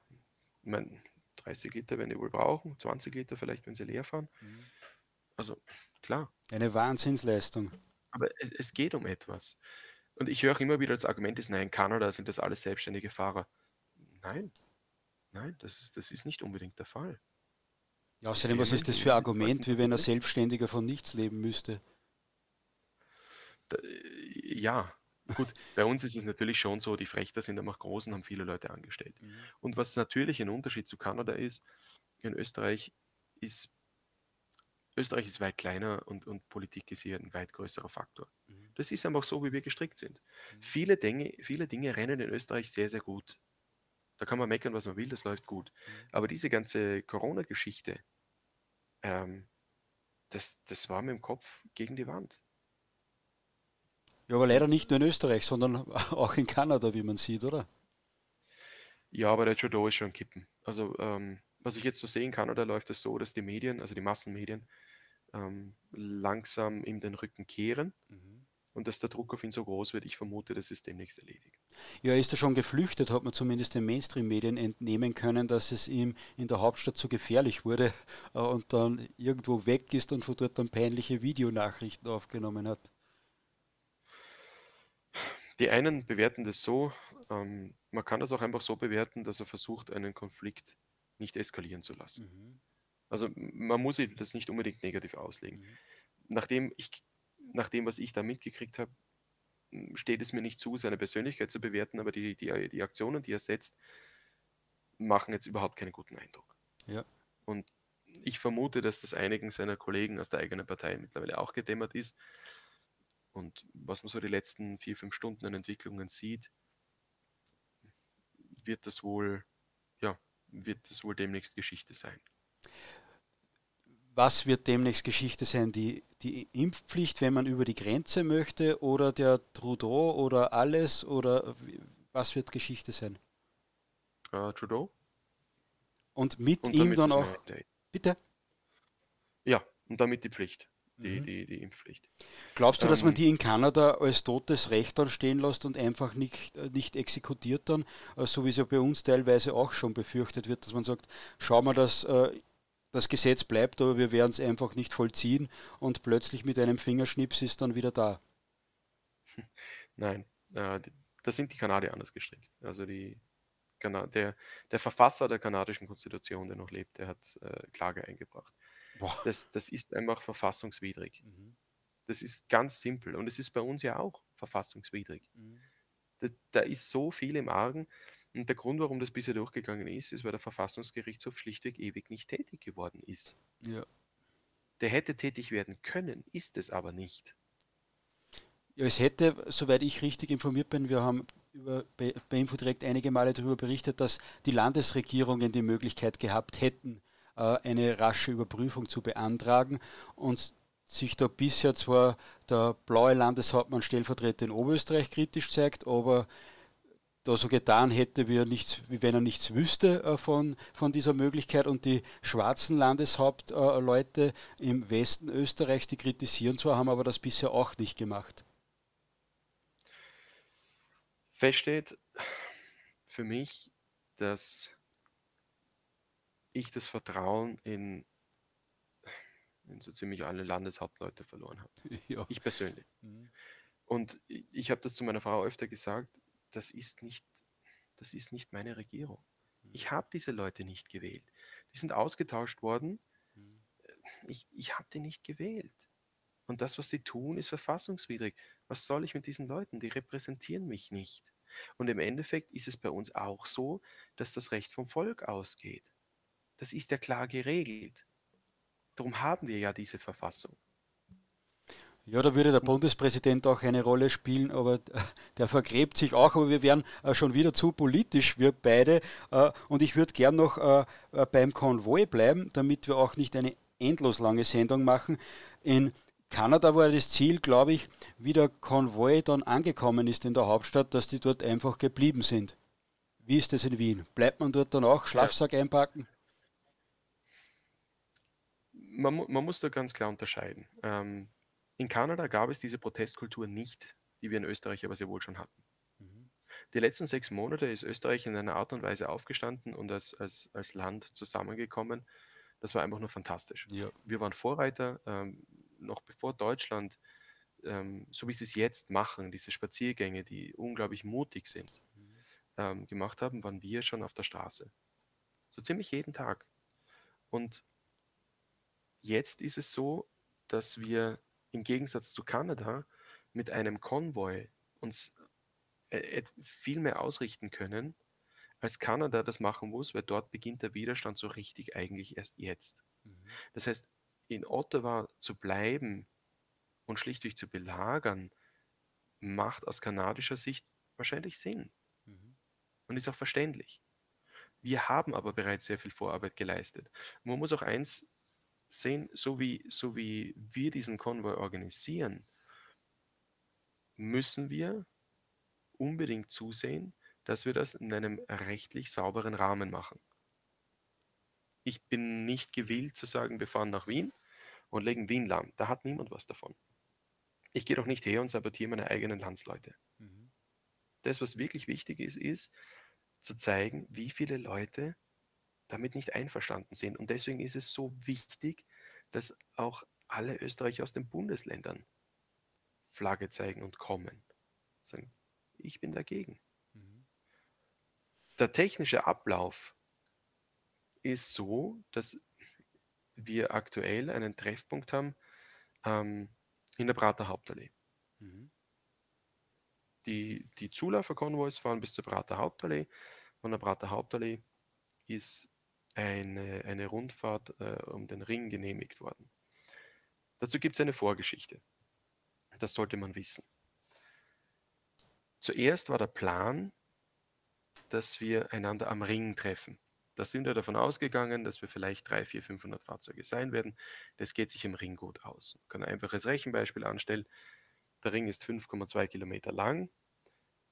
ich meine, 30 Liter werden die wohl brauchen, 20 Liter vielleicht, wenn sie leer fahren. Mhm. Also klar. Eine Wahnsinnsleistung. Aber es, es geht um etwas. Und ich höre immer wieder das Argument ist, nein, in Kanada sind das alles selbstständige Fahrer. Nein, nein, das ist, das ist nicht unbedingt der Fall. Ja, außerdem, was ist das für ein Argument, wie wenn ein Selbstständiger von nichts leben müsste? Da, ja, gut, [laughs] bei uns ist es natürlich schon so, die Frechter sind einfach groß und haben viele Leute angestellt. Mhm. Und was natürlich ein Unterschied zu Kanada ist, in Österreich ist Österreich ist weit kleiner und, und Politik ist hier ein weit größerer Faktor. Mhm. Das ist einfach so, wie wir gestrickt sind. Mhm. Viele, Dinge, viele Dinge rennen in Österreich sehr, sehr gut. Da kann man meckern, was man will, das läuft gut. Mhm. Aber diese ganze Corona-Geschichte, ähm, das, das war mit dem Kopf gegen die Wand. Ja, aber leider nicht nur in Österreich, sondern [laughs] auch in Kanada, wie man sieht, oder? Ja, aber der Trudeau ist schon kippen. Also, ähm, was ich jetzt so sehen kann, oder läuft es so, dass die Medien, also die Massenmedien, ähm, langsam ihm den Rücken kehren mhm. und dass der Druck auf ihn so groß wird, ich vermute, das ist demnächst erledigt. Ja, ist er schon geflüchtet, hat man zumindest den Mainstream-Medien entnehmen können, dass es ihm in der Hauptstadt zu gefährlich wurde [laughs] äh, und dann irgendwo weg ist und von dort dann peinliche Videonachrichten aufgenommen hat. Die einen bewerten das so, ähm, man kann das auch einfach so bewerten, dass er versucht, einen Konflikt nicht eskalieren zu lassen. Mhm. Also man muss das nicht unbedingt negativ auslegen. Mhm. Nachdem, ich, nach was ich da mitgekriegt habe, steht es mir nicht zu, seine Persönlichkeit zu bewerten, aber die, die, die Aktionen, die er setzt, machen jetzt überhaupt keinen guten Eindruck. Ja. Und ich vermute, dass das einigen seiner Kollegen aus der eigenen Partei mittlerweile auch gedämmert ist. Und was man so die letzten vier, fünf Stunden an Entwicklungen sieht, wird das wohl, ja, wird das wohl demnächst Geschichte sein was wird demnächst Geschichte sein? Die, die Impfpflicht, wenn man über die Grenze möchte, oder der Trudeau oder alles? Oder was wird Geschichte sein? Uh, Trudeau. Und mit und ihm dann auch. Bitte? Ja, und damit die Pflicht. Die, mhm. die, die Impfpflicht. Glaubst du, dass man ähm, die in Kanada als totes Recht dann stehen lässt und einfach nicht, äh, nicht exekutiert dann, äh, so wie es ja bei uns teilweise auch schon befürchtet wird, dass man sagt, schau mal, dass äh, das Gesetz bleibt, aber wir werden es einfach nicht vollziehen und plötzlich mit einem Fingerschnips ist dann wieder da. [laughs] Nein, äh, da sind die Kanadier anders gestrickt. Also die, der, der Verfasser der kanadischen Konstitution, der noch lebt, der hat äh, Klage eingebracht. Das, das ist einfach verfassungswidrig. Mhm. Das ist ganz simpel und es ist bei uns ja auch verfassungswidrig. Mhm. Da, da ist so viel im Argen. Und der Grund, warum das bisher durchgegangen ist, ist, weil der Verfassungsgerichtshof schlichtweg ewig nicht tätig geworden ist. Ja. Der hätte tätig werden können, ist es aber nicht. Ja, es hätte, soweit ich richtig informiert bin, wir haben über, bei, bei Infodirect einige Male darüber berichtet, dass die Landesregierungen die Möglichkeit gehabt hätten, eine rasche Überprüfung zu beantragen und sich da bisher zwar der blaue Landeshauptmann Stellvertreter in Oberösterreich kritisch zeigt, aber da so getan hätte, wie, er nichts, wie wenn er nichts wüsste äh, von, von dieser Möglichkeit. Und die schwarzen Landeshauptleute äh, im Westen Österreichs, die kritisieren zwar, haben aber das bisher auch nicht gemacht. Feststeht für mich, dass ich das Vertrauen in, in so ziemlich alle Landeshauptleute verloren habe. [laughs] Ja. Ich persönlich. Mhm. Und ich habe das zu meiner Frau öfter gesagt, das ist nicht, das ist nicht meine Regierung. Ich habe diese Leute nicht gewählt. Die sind ausgetauscht worden. Ich, ich habe die nicht gewählt. Und das, was sie tun, ist verfassungswidrig. Was soll ich mit diesen Leuten? Die repräsentieren mich nicht. Und im Endeffekt ist es bei uns auch so, dass das Recht vom Volk ausgeht. Das ist ja klar geregelt. Darum haben wir ja diese Verfassung. Ja, da würde der Bundespräsident auch eine Rolle spielen, aber [laughs] der vergräbt sich auch, aber wir wären äh, schon wieder zu politisch, wir beide. Äh, und ich würde gern noch äh, beim Konvoi bleiben, damit wir auch nicht eine endlos lange Sendung machen. In Kanada war das Ziel, glaube ich, wie der Konvoi dann angekommen ist in der Hauptstadt, dass die dort einfach geblieben sind. Wie ist das in Wien? Bleibt man dort dann auch Schlafsack einpacken? Man, man muss da ganz klar unterscheiden. Ähm, in Kanada gab es diese Protestkultur nicht, die wir in Österreich aber sehr wohl schon hatten. Mhm. Die letzten sechs Monate ist Österreich in einer Art und Weise aufgestanden und als, als, als Land zusammengekommen. Das war einfach nur fantastisch. Ja. Wir waren Vorreiter, ähm, noch bevor Deutschland, ähm, so wie sie es jetzt machen, diese Spaziergänge, die unglaublich mutig sind, mhm. ähm, gemacht haben, waren wir schon auf der Straße. So ziemlich jeden Tag. Und jetzt ist es so, dass wir im Gegensatz zu Kanada mit einem Konvoi uns äh, viel mehr ausrichten können, als Kanada das machen muss, weil dort beginnt der Widerstand so richtig eigentlich erst jetzt. Mhm. Das heißt, in Ottawa zu bleiben und schlichtweg zu belagern, macht aus kanadischer Sicht wahrscheinlich Sinn Mhm. und ist auch verständlich. Wir haben aber bereits sehr viel Vorarbeit geleistet. Man muss auch eins sehen, so wie, so wie wir diesen Konvoi organisieren, müssen wir unbedingt zusehen, dass wir das in einem rechtlich sauberen Rahmen machen. Ich bin nicht gewillt zu sagen, wir fahren nach Wien und legen Wien lahm. Da hat niemand was davon. Ich gehe doch nicht her und sabotiere meine eigenen Landsleute. Mhm. Das, was wirklich wichtig ist, ist zu zeigen, wie viele Leute damit nicht einverstanden sind. Und deswegen ist es so wichtig, dass auch alle Österreicher aus den Bundesländern Flagge zeigen und kommen. Sagen, ich bin dagegen. Mhm. Der technische Ablauf ist so, dass wir aktuell einen Treffpunkt haben ähm, in der Prater Hauptallee. Mhm. Die, die Zuläuferkonvois fahren bis zur Prater Hauptallee. Von der Prater Hauptallee ist eine, eine Rundfahrt äh, um den Ring genehmigt worden. Dazu gibt es eine Vorgeschichte. Das sollte man wissen. Zuerst war der Plan, dass wir einander am Ring treffen. Da sind wir davon ausgegangen, dass wir vielleicht 3, 4, 500 Fahrzeuge sein werden. Das geht sich im Ring gut aus. Man kann ein einfaches Rechenbeispiel anstellen. Der Ring ist 5,2 Kilometer lang.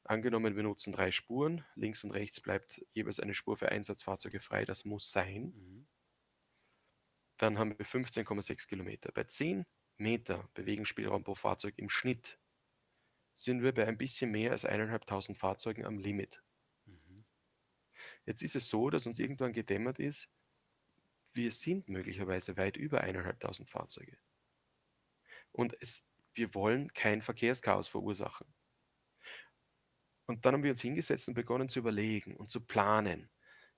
Angenommen, wir nutzen drei Spuren. Links und rechts bleibt jeweils eine Spur für Einsatzfahrzeuge frei. Das muss sein. Mhm. Dann haben wir 15,6 Kilometer. Bei 10 Meter Bewegungsspielraum pro Fahrzeug im Schnitt sind wir bei ein bisschen mehr als 1.500 Fahrzeugen am Limit. Mhm. Jetzt ist es so, dass uns irgendwann gedämmert ist, wir sind möglicherweise weit über 1.500 Fahrzeuge. Und es, wir wollen kein Verkehrschaos verursachen. Und dann haben wir uns hingesetzt und begonnen zu überlegen und zu planen.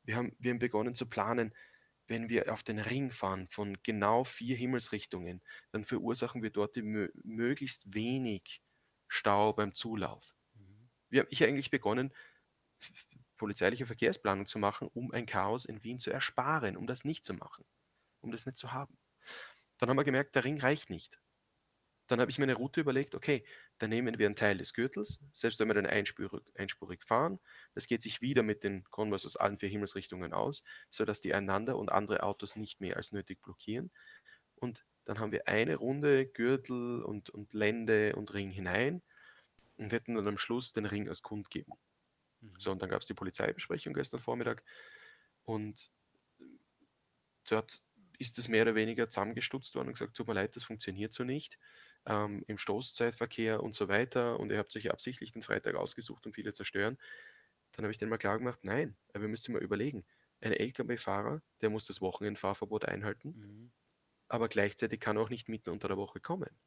Wir haben, wir haben begonnen zu planen, wenn wir auf den Ring fahren von genau vier Himmelsrichtungen, dann verursachen wir dort möglichst wenig Stau beim Zulauf. Mhm. Wir haben ich eigentlich begonnen, polizeiliche Verkehrsplanung zu machen, um ein Chaos in Wien zu ersparen, um das nicht zu machen, um das nicht zu haben. Dann haben wir gemerkt, der Ring reicht nicht. Dann habe ich mir eine Route überlegt, okay, dann nehmen wir einen Teil des Gürtels, selbst wenn wir dann einspurig, einspurig fahren, das geht sich wieder mit den Konvois aus allen vier Himmelsrichtungen aus, sodass die einander und andere Autos nicht mehr als nötig blockieren. Und dann haben wir eine Runde Gürtel und, und Lände und Ring hinein und hätten dann am Schluss den Ring als Kundgebung. Mhm. So, und dann gab es die Polizeibesprechung gestern Vormittag und dort ist es mehr oder weniger zusammengestutzt worden und gesagt, tut mir leid, das funktioniert so nicht. Ähm, Im Stoßzeitverkehr und so weiter und ihr habt sich absichtlich den Freitag ausgesucht, um viele zu stören. Dann habe ich denen mal klar gemacht, nein, aber wir müssen mal überlegen. Ein Lkw-Fahrer, der muss das Wochenendfahrverbot einhalten, Mhm. aber gleichzeitig kann er auch nicht mitten unter der Woche kommen.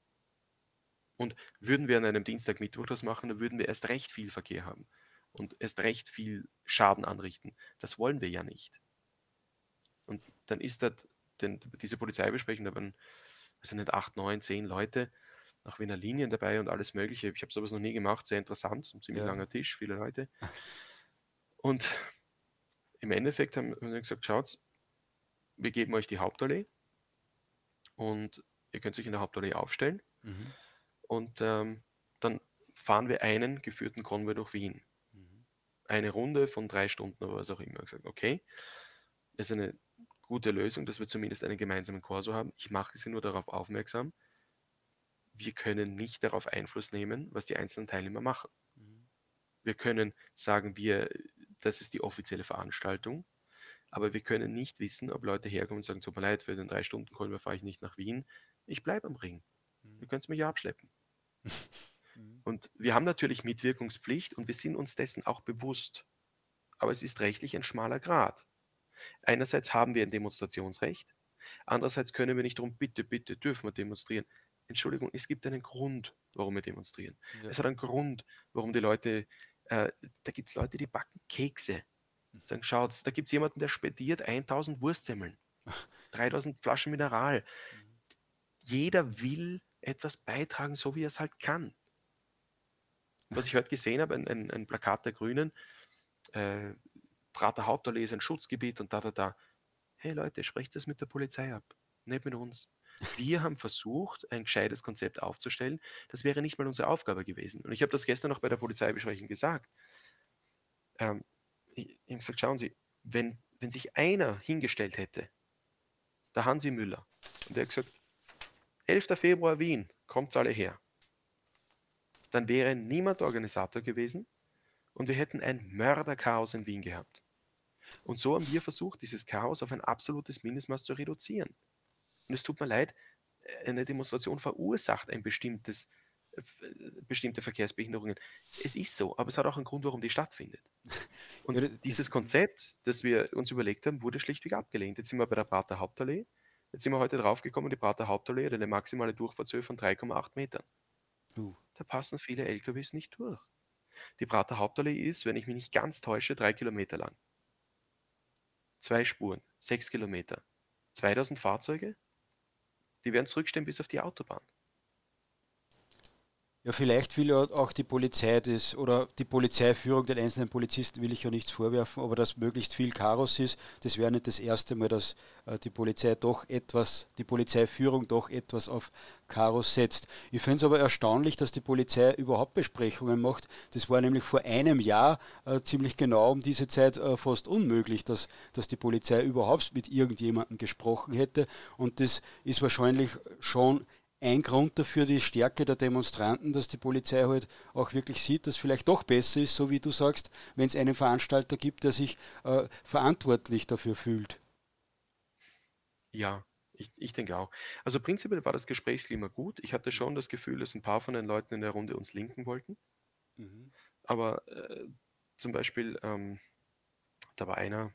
Und würden wir an einem Dienstag, Mittwoch das machen, dann würden wir erst recht viel Verkehr haben und erst recht viel Schaden anrichten. Das wollen wir ja nicht. Und dann ist das, denn diese Polizeibesprechung, da waren, sind nicht acht, neun, zehn Leute, auch Wiener Linien dabei und alles Mögliche. Ich habe sowas noch nie gemacht, sehr interessant, ein ziemlich Ja. langer Tisch, viele Leute. Und im Endeffekt haben wir gesagt, schaut, wir geben euch die Hauptallee und ihr könnt euch in der Hauptallee aufstellen Mhm. und ähm, dann fahren wir einen geführten Konvoi durch Wien. Mhm. Eine Runde von drei Stunden oder was auch immer. Gesagt, okay, ist eine gute Lösung, dass wir zumindest einen gemeinsamen Korso haben. Ich mache sie nur darauf aufmerksam, wir können nicht darauf Einfluss nehmen, was die einzelnen Teilnehmer machen. Mhm. Wir können sagen, wir, das ist die offizielle Veranstaltung, aber wir können nicht wissen, ob Leute herkommen und sagen, tut mir leid, für den drei Stunden Konvoi fahre ich nicht nach Wien, ich bleibe am Ring. Mhm. Ihr könnt mich ja abschleppen. [laughs] Mhm. Und wir haben natürlich Mitwirkungspflicht und wir sind uns dessen auch bewusst. Aber es ist rechtlich ein schmaler Grat. Einerseits haben wir ein Demonstrationsrecht, andererseits können wir nicht darum, bitte, bitte, dürfen wir demonstrieren. Entschuldigung, es gibt einen Grund, warum wir demonstrieren. Ja. Es hat einen Grund, warum die Leute, äh, da gibt es Leute, die backen Kekse. Sagen, schaut, da gibt es jemanden, der spediert 1000 Wurstsemmeln, [laughs] 3000 Flaschen Mineral. Mhm. Jeder will etwas beitragen, so wie er es halt kann. Was ich heute gesehen habe, ein, ein, ein Plakat der Grünen, äh, Prater Hauptallee ist ein Schutzgebiet und da, da, da. Hey Leute, sprecht es mit der Polizei ab, nicht mit uns. Wir haben versucht, ein gescheites Konzept aufzustellen. Das wäre nicht mal unsere Aufgabe gewesen. Und ich habe das gestern noch bei der Polizeibesprechung gesagt. Ähm, ich ich habe gesagt, schauen Sie, wenn, wenn sich einer hingestellt hätte, der Hansi Müller, und der hat gesagt, 11. Februar Wien, kommt alle her, dann wäre niemand Organisator gewesen und wir hätten ein Mörderchaos in Wien gehabt. Und so haben wir versucht, dieses Chaos auf ein absolutes Mindestmaß zu reduzieren. Und es tut mir leid, eine Demonstration verursacht ein bestimmtes, äh, bestimmte Verkehrsbehinderungen. Es ist so, aber es hat auch einen Grund, warum die stattfindet. [laughs] Und Ja, dieses Konzept, das wir uns überlegt haben, wurde schlichtweg abgelehnt. Jetzt sind wir bei der Prater Hauptallee. Jetzt sind wir heute draufgekommen, die Prater Hauptallee hat eine maximale Durchfahrtshöhe von 3,8 Metern. Uh, Da passen viele LKWs nicht durch. Die Prater Hauptallee ist, wenn ich mich nicht ganz täusche, drei Kilometer lang. Zwei Spuren, sechs Kilometer. 2000 Fahrzeuge, die werden zurückstehen bis auf die Autobahn. Ja, vielleicht will ja auch die Polizei das oder die Polizeiführung den einzelnen Polizisten will ich ja nichts vorwerfen, aber dass möglichst viel Chaos ist, das wäre nicht das erste Mal, dass äh, die Polizei doch etwas, die Polizeiführung doch etwas auf Chaos setzt. Ich finde es aber erstaunlich, dass die Polizei überhaupt Besprechungen macht. Das war nämlich vor einem Jahr äh, ziemlich genau um diese Zeit äh, fast unmöglich, dass, dass die Polizei überhaupt mit irgendjemandem gesprochen hätte. Und das ist wahrscheinlich schon ein Grund dafür, die Stärke der Demonstranten, dass die Polizei halt auch wirklich sieht, dass vielleicht doch besser ist, so wie du sagst, wenn es einen Veranstalter gibt, der sich äh, verantwortlich dafür fühlt. Ja, ich, ich denke auch. Also prinzipiell war das Gesprächsklima gut. Ich hatte schon das Gefühl, dass ein paar von den Leuten in der Runde uns linken wollten. Mhm. Aber äh, zum Beispiel, ähm, da war einer,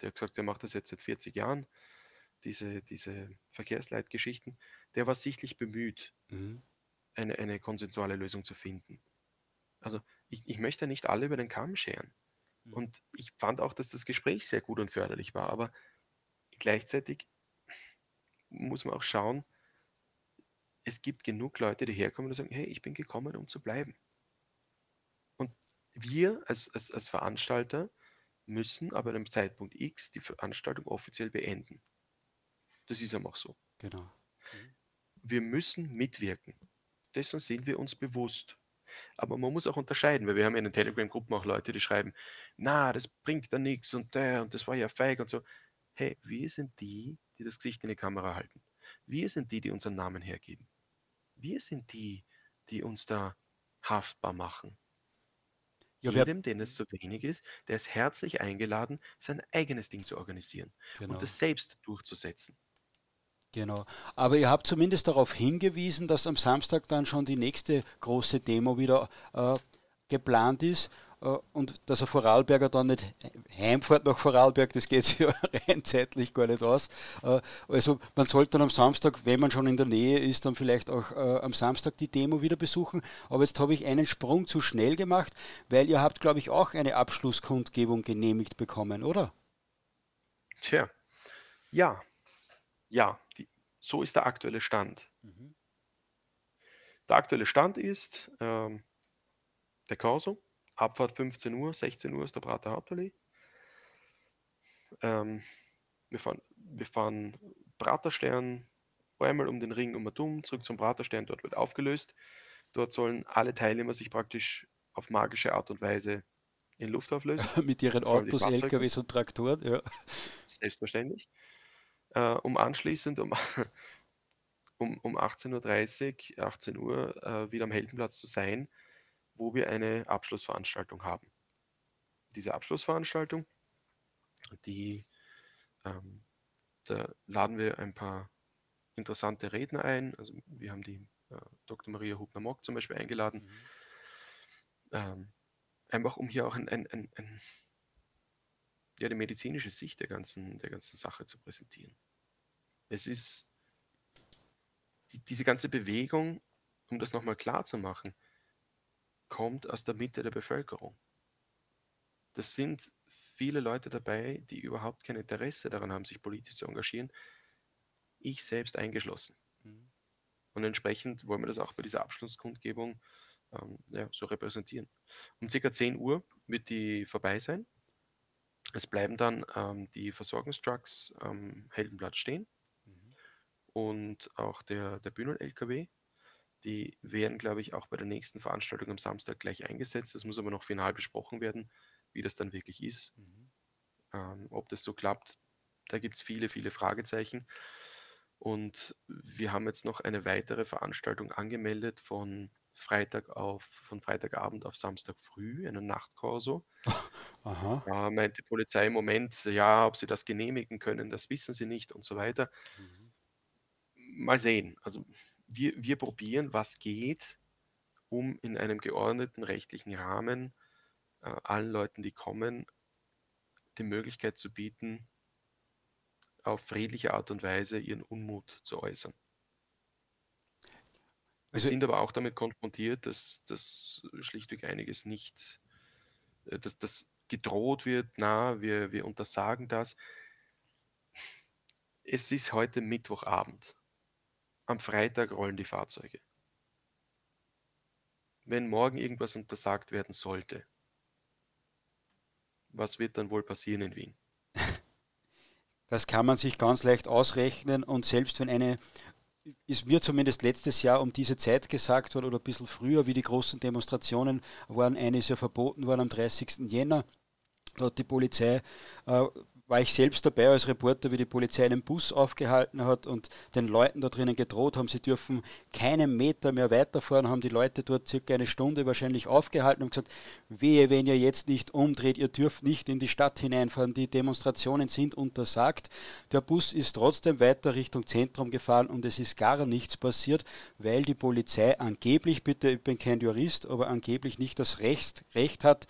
der hat gesagt, der macht das jetzt seit 40 Jahren, diese, diese Verkehrsleitgeschichten. Der war sichtlich bemüht, Mhm. eine, eine konsensuale Lösung zu finden. Also ich, ich möchte nicht alle über den Kamm scheren. Mhm. Und ich fand auch, dass das Gespräch sehr gut und förderlich war. Aber gleichzeitig muss man auch schauen, es gibt genug Leute, die herkommen und sagen, hey, ich bin gekommen, um zu bleiben. Und wir als, als, als Veranstalter müssen aber an einem Zeitpunkt X die Veranstaltung offiziell beenden. Das ist einfach so. Genau. Wir müssen mitwirken. Dessen sind wir uns bewusst. Aber man muss auch unterscheiden, weil wir haben in den Telegram-Gruppen auch Leute, die schreiben, na, das bringt da nichts und der und das war ja feig und so. Hey, wir sind die, die das Gesicht in die Kamera halten. Wir sind die, die unseren Namen hergeben. Wir sind die, die uns da haftbar machen. Ja, Jedem, den es zu wenig ist, der ist herzlich eingeladen, sein eigenes Ding zu organisieren genau. und das selbst durchzusetzen. Genau. Aber ihr habt zumindest darauf hingewiesen, dass am Samstag dann schon die nächste große Demo wieder äh, geplant ist äh, und dass ein Vorarlberger dann nicht heimfährt nach Vorarlberg, das geht sich [laughs] ja rein zeitlich gar nicht aus. Äh, also man sollte dann am Samstag, wenn man schon in der Nähe ist, dann vielleicht auch äh, am Samstag die Demo wieder besuchen. Aber jetzt habe ich einen Sprung zu schnell gemacht, weil ihr habt, glaube ich, auch eine Abschlusskundgebung genehmigt bekommen, oder? Tja, ja, ja, die, so ist der aktuelle Stand. Mhm. Der aktuelle Stand ist ähm, der Corso, Abfahrt 15 Uhr, 16 Uhr ist der Prater Hauptallee. Ähm, wir fahren, wir fahren Praterstern einmal um den Ring um und um, zurück zum Praterstern, dort wird aufgelöst. Dort sollen alle Teilnehmer sich praktisch auf magische Art und Weise in Luft auflösen. [laughs] Mit ihren Autos. LKWs und Traktoren, ja. Selbstverständlich. Äh, um anschließend um, [laughs] um, um 18.30 Uhr, 18 Uhr äh, wieder am Heldenplatz zu sein, wo wir eine Abschlussveranstaltung haben. Diese Abschlussveranstaltung, die, ähm, da laden wir ein paar interessante Redner ein. Also wir haben die äh, Dr. Maria Hubner-Mock zum Beispiel eingeladen, Mhm. ähm, einfach um hier auch ein, ein, ein, ein, ja, die medizinische Sicht der ganzen, der ganzen Sache zu präsentieren. Es ist die, diese ganze Bewegung, um das nochmal klar zu machen, kommt aus der Mitte der Bevölkerung. Das sind viele Leute dabei, die überhaupt kein Interesse daran haben, sich politisch zu engagieren. Ich selbst eingeschlossen. Mhm. Und entsprechend wollen wir das auch bei dieser Abschlusskundgebung ähm, ja, so repräsentieren. Um ca. 10 Uhr wird die vorbei sein. Es bleiben dann ähm, die Versorgungstrucks am Heldenplatz stehen. Und auch der, der Bühnen-LKW. Die werden, glaube ich, auch bei der nächsten Veranstaltung am Samstag gleich eingesetzt. Das muss aber noch final besprochen werden, wie das dann wirklich ist. Mhm. Ähm, ob das so klappt, da gibt es viele, viele Fragezeichen. Und wir haben jetzt noch eine weitere Veranstaltung angemeldet von Freitag auf, von Freitagabend auf Samstag früh, einen Nachtkorso. [laughs] Aha. Da meint die Polizei im Moment, ja, ob sie das genehmigen können, das wissen sie nicht und so weiter. Mhm. Mal sehen. Also wir, wir probieren, was geht, um in einem geordneten rechtlichen Rahmen äh, allen Leuten, die kommen, die Möglichkeit zu bieten, auf friedliche Art und Weise ihren Unmut zu äußern. Wir also, sind aber auch damit konfrontiert, dass das schlichtweg einiges nicht, äh, dass das gedroht wird, na, wir, wir untersagen das. Es ist heute Mittwochabend. Am Freitag rollen die Fahrzeuge. Wenn morgen irgendwas untersagt werden sollte, was wird dann wohl passieren in Wien? [laughs] Das kann man sich ganz leicht ausrechnen und selbst wenn eine, ist mir zumindest letztes Jahr um diese Zeit gesagt worden oder ein bisschen früher, wie die großen Demonstrationen waren, eine ist ja verboten worden am 30. Jänner. Da hat die Polizei äh, war ich selbst dabei als Reporter, wie die Polizei einen Bus aufgehalten hat und den Leuten da drinnen gedroht haben, sie dürfen keinen Meter mehr weiterfahren, haben die Leute dort circa eine Stunde wahrscheinlich aufgehalten und gesagt, wehe, wenn ihr jetzt nicht umdreht, ihr dürft nicht in die Stadt hineinfahren, die Demonstrationen sind untersagt. Der Bus ist trotzdem weiter Richtung Zentrum gefahren und es ist gar nichts passiert, weil die Polizei angeblich, bitte, ich bin kein Jurist, aber angeblich nicht das Recht, Recht hat,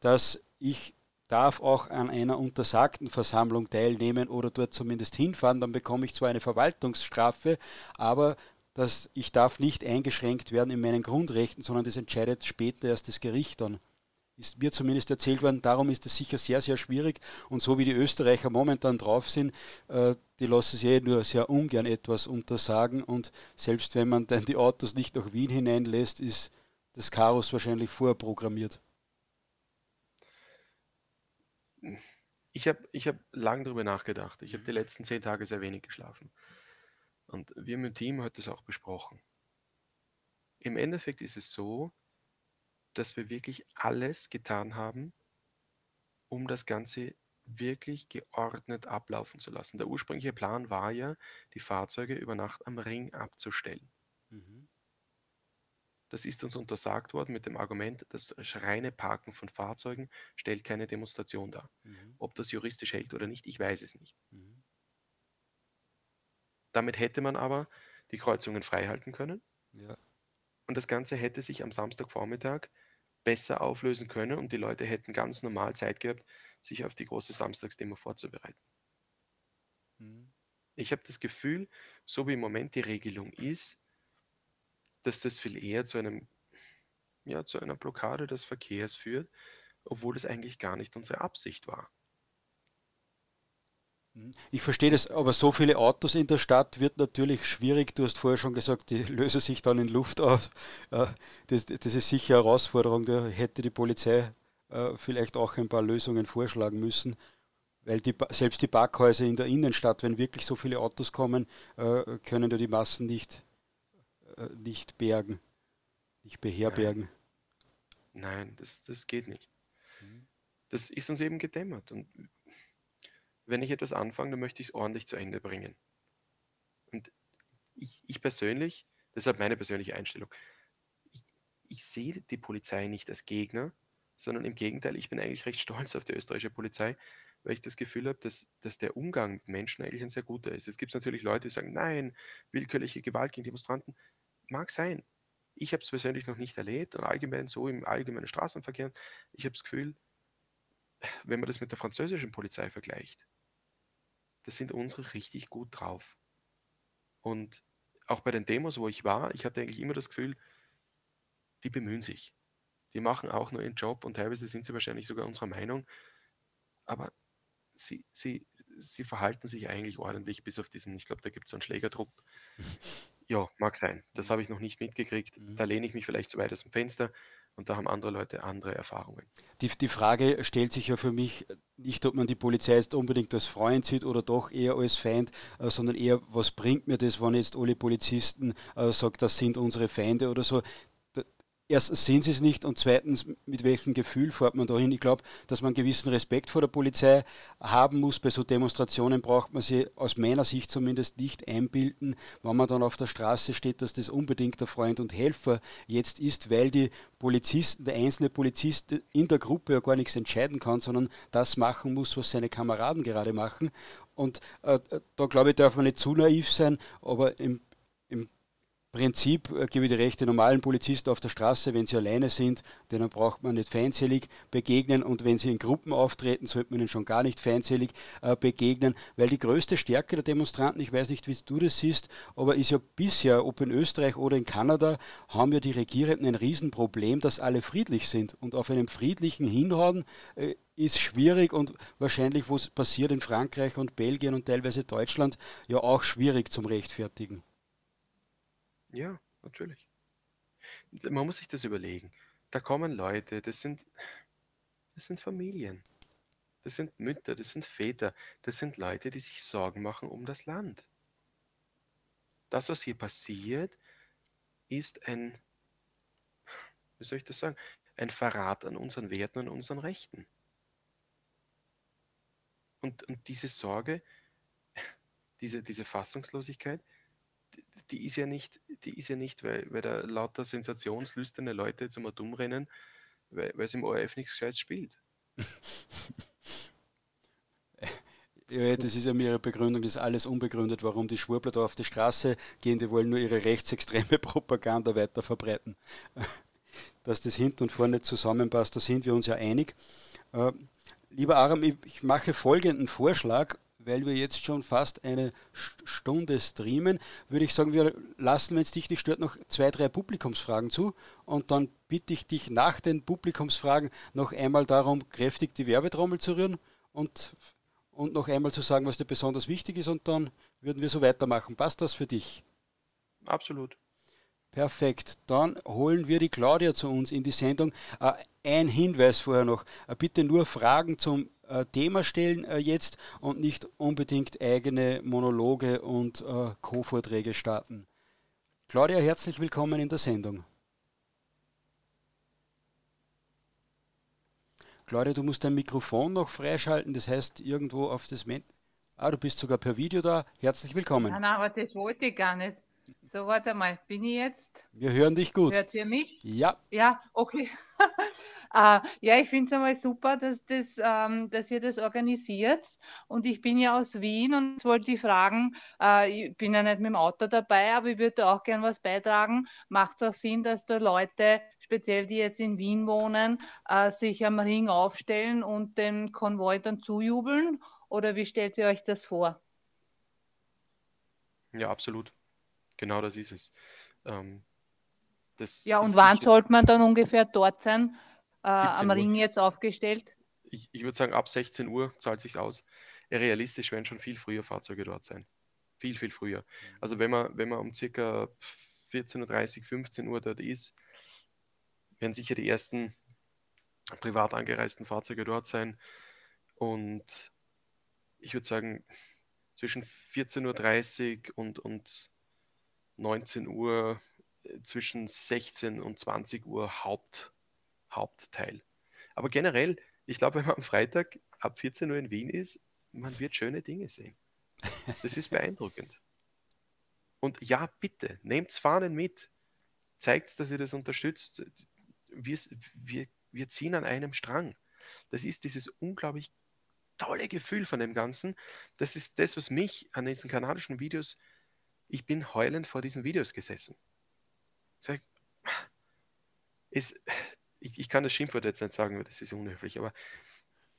dass ich darf auch an einer untersagten Versammlung teilnehmen oder dort zumindest hinfahren, dann bekomme ich zwar eine Verwaltungsstrafe, aber das, ich darf nicht eingeschränkt werden in meinen Grundrechten, sondern das entscheidet später erst das Gericht dann. Ist mir zumindest erzählt worden, darum ist es sicher sehr, sehr schwierig. Und so wie die Österreicher momentan drauf sind, äh, die lassen sich eh nur sehr ungern etwas untersagen. Und selbst wenn man dann die Autos nicht nach Wien hineinlässt, ist das Chaos wahrscheinlich vorprogrammiert ich habe ich hab lange darüber nachgedacht. Ich habe die mhm. letzten zehn Tage sehr wenig geschlafen. Und wir im Team haben das auch besprochen. Im Endeffekt ist es so, dass wir wirklich alles getan haben, um das Ganze wirklich geordnet ablaufen zu lassen. Der ursprüngliche Plan war ja, die Fahrzeuge über Nacht am Ring abzustellen. Mhm. Das ist uns untersagt worden mit dem Argument, das reine Parken von Fahrzeugen stellt keine Demonstration dar. Mhm. Ob das juristisch hält oder nicht, ich weiß es nicht. Mhm. Damit hätte man aber die Kreuzungen freihalten können. Ja. Und das Ganze hätte sich am Samstagvormittag besser auflösen können und die Leute hätten ganz normal Zeit gehabt, sich auf die große Samstagsdemo vorzubereiten. Mhm. Ich habe das Gefühl, so wie im Moment die Regelung ist, dass das viel eher zu einem ja, zu einer Blockade des Verkehrs führt, obwohl es eigentlich gar nicht unsere Absicht war. Mhm. Ich verstehe das, aber so viele Autos in der Stadt wird natürlich schwierig. Du hast vorher schon gesagt, die [laughs] lösen sich dann in Luft aus. Das, das ist sicher eine Herausforderung. Da hätte die Polizei äh, vielleicht auch ein paar Lösungen vorschlagen müssen. Weil die, selbst die Parkhäuser in der Innenstadt, wenn wirklich so viele Autos kommen, äh, können ja die Massen nicht äh, nicht bergen, nicht beherbergen. Nein, Nein das, das geht nicht. Mhm. Das ist uns eben gedämmert. Und wenn ich etwas anfange, dann möchte ich es ordentlich zu Ende bringen. Und ich, ich persönlich, deshalb meine persönliche Einstellung, ich, ich sehe die Polizei nicht als Gegner, sondern im Gegenteil, ich bin eigentlich recht stolz auf die österreichische Polizei, weil ich das Gefühl habe, dass, dass der Umgang mit Menschen eigentlich ein sehr guter ist. Es gibt natürlich Leute, die sagen, nein, willkürliche Gewalt gegen Demonstranten. Mag sein. Ich habe es persönlich noch nicht erlebt und allgemein so im allgemeinen Straßenverkehr. Ich habe das Gefühl, wenn man das mit der französischen Polizei vergleicht, da sind unsere richtig gut drauf. Und auch bei den Demos, wo ich war, ich hatte eigentlich immer das Gefühl, die bemühen sich. Die machen auch nur ihren Job und teilweise sind sie wahrscheinlich sogar unserer Meinung. Aber sie, sie, sie verhalten sich eigentlich ordentlich, bis auf diesen, ich glaube, da gibt es so einen Schlägerdruck. [laughs] Ja, mag sein. Das mhm. habe ich noch nicht mitgekriegt. Mhm. Da lehne ich mich vielleicht zu weit aus dem Fenster. Und da haben andere Leute andere Erfahrungen. Die, die Frage stellt sich ja für mich nicht, ob man die Polizei jetzt unbedingt als Freund sieht oder doch eher als Feind, äh, sondern eher, was bringt mir das, wenn jetzt alle Polizisten äh, sagen, das sind unsere Feinde oder so erstens sehen sie es nicht und zweitens, mit welchem Gefühl fährt man dahin. Ich glaube, dass man einen gewissen Respekt vor der Polizei haben muss. Bei so Demonstrationen braucht man sie aus meiner Sicht zumindest nicht einbilden, wenn man dann auf der Straße steht, dass das unbedingt der Freund und Helfer jetzt ist, weil die Polizisten, der einzelne Polizist in der Gruppe ja gar nichts entscheiden kann, sondern das machen muss, was seine Kameraden gerade machen. Und äh, da glaube ich, darf man nicht zu naiv sein, aber im Prinzip äh, gebe ich die Rechte normalen Polizisten auf der Straße, wenn sie alleine sind, denen braucht man nicht feindselig begegnen. Und wenn sie in Gruppen auftreten, sollte man ihnen schon gar nicht feindselig äh, begegnen, weil die größte Stärke der Demonstranten, ich weiß nicht, wie du das siehst, aber ist ja bisher, ob in Österreich oder in Kanada, haben ja die Regierenden ein Riesenproblem, dass alle friedlich sind. Und auf einem friedlichen Hinhauen äh, ist schwierig und wahrscheinlich, was passiert in Frankreich und Belgien und teilweise Deutschland, ja auch schwierig zum Rechtfertigen. Ja, natürlich. Man muss sich das überlegen. Da kommen Leute, das sind, das sind Familien, das sind Mütter, das sind Väter, das sind Leute, die sich Sorgen machen um das Land. Das, was hier passiert, ist ein, wie soll ich das sagen, ein Verrat an unseren Werten und unseren Rechten. Und, und diese Sorge, diese, diese Fassungslosigkeit, die ist ja nicht, die ist ja nicht, weil, weil da lauter sensationslüsterne Leute zum Atom rennen, weil, es im ORF nichts Gescheites spielt. [laughs] Ja, das ist ja ihre Begründung, das ist alles unbegründet, warum die Schwurbler da auf die Straße gehen, die wollen nur ihre rechtsextreme [laughs] Propaganda weiter verbreiten. [laughs] Dass das hinten und vorne zusammenpasst, da sind wir uns ja einig. Äh, lieber Aram, ich mache folgenden Vorschlag weil wir jetzt schon fast eine Stunde streamen, würde ich sagen, wir lassen, wenn es dich nicht stört, noch zwei, drei Publikumsfragen zu und dann bitte ich dich nach den Publikumsfragen noch einmal darum, kräftig die Werbetrommel zu rühren und, und noch einmal zu sagen, was dir besonders wichtig ist und dann würden wir so weitermachen. Passt das für dich? Absolut. Perfekt. Dann holen wir die Claudia zu uns in die Sendung. Äh, ein Hinweis vorher noch. Äh, bitte nur Fragen zum äh, Thema stellen äh, jetzt und nicht unbedingt eigene Monologe und äh, Co-Vorträge starten. Claudia, herzlich willkommen in der Sendung. Claudia, du musst dein Mikrofon noch freischalten, das heißt irgendwo auf das... Men ah, du bist sogar per Video da. Herzlich willkommen. Nein, nein, aber das wollte ich gar nicht. So, warte mal, bin ich jetzt? Wir hören dich gut. Hört ihr mich? Ja. Ja, okay. uh, [laughs] ja, ich finde es einmal super, dass, das, ähm, dass ihr das organisiert. Und ich bin ja aus Wien und jetzt wollte ich fragen, äh, ich bin ja nicht mit dem Auto dabei, aber ich würde auch gerne was beitragen. Macht es auch Sinn, dass da Leute, speziell die jetzt in Wien wohnen, äh, sich am Ring aufstellen und den Konvoi dann zujubeln? Oder wie stellt ihr euch das vor? Ja, absolut. Genau das ist es. Ähm, das ja, und wann sollte man dann ungefähr dort sein, äh, am Ring jetzt aufgestellt? Ich, ich würde sagen, ab 16 Uhr zahlt sich aus. Realistisch werden schon viel früher Fahrzeuge dort sein. Viel, viel früher. Also wenn man, wenn man um circa 14.30 Uhr, 15 Uhr dort ist, werden sicher die ersten privat angereisten Fahrzeuge dort sein. Und ich würde sagen, zwischen 14.30 Uhr und, und 19 Uhr äh, zwischen 16 und 20 Uhr Haupt, Hauptteil. Aber generell, ich glaube, wenn man am Freitag ab 14 Uhr in Wien ist, man wird schöne Dinge sehen. Das ist beeindruckend. Und ja, bitte, nehmt Fahnen mit. Zeigt, dass ihr das unterstützt. Wir, wir, wir ziehen an einem Strang. Das ist dieses unglaublich tolle Gefühl von dem Ganzen. Das ist das, was mich an diesen kanadischen Videos ich bin heulend vor diesen Videos gesessen. Sag, es, ich, ich, kann das Schimpfwort jetzt nicht sagen, das ist unhöflich, aber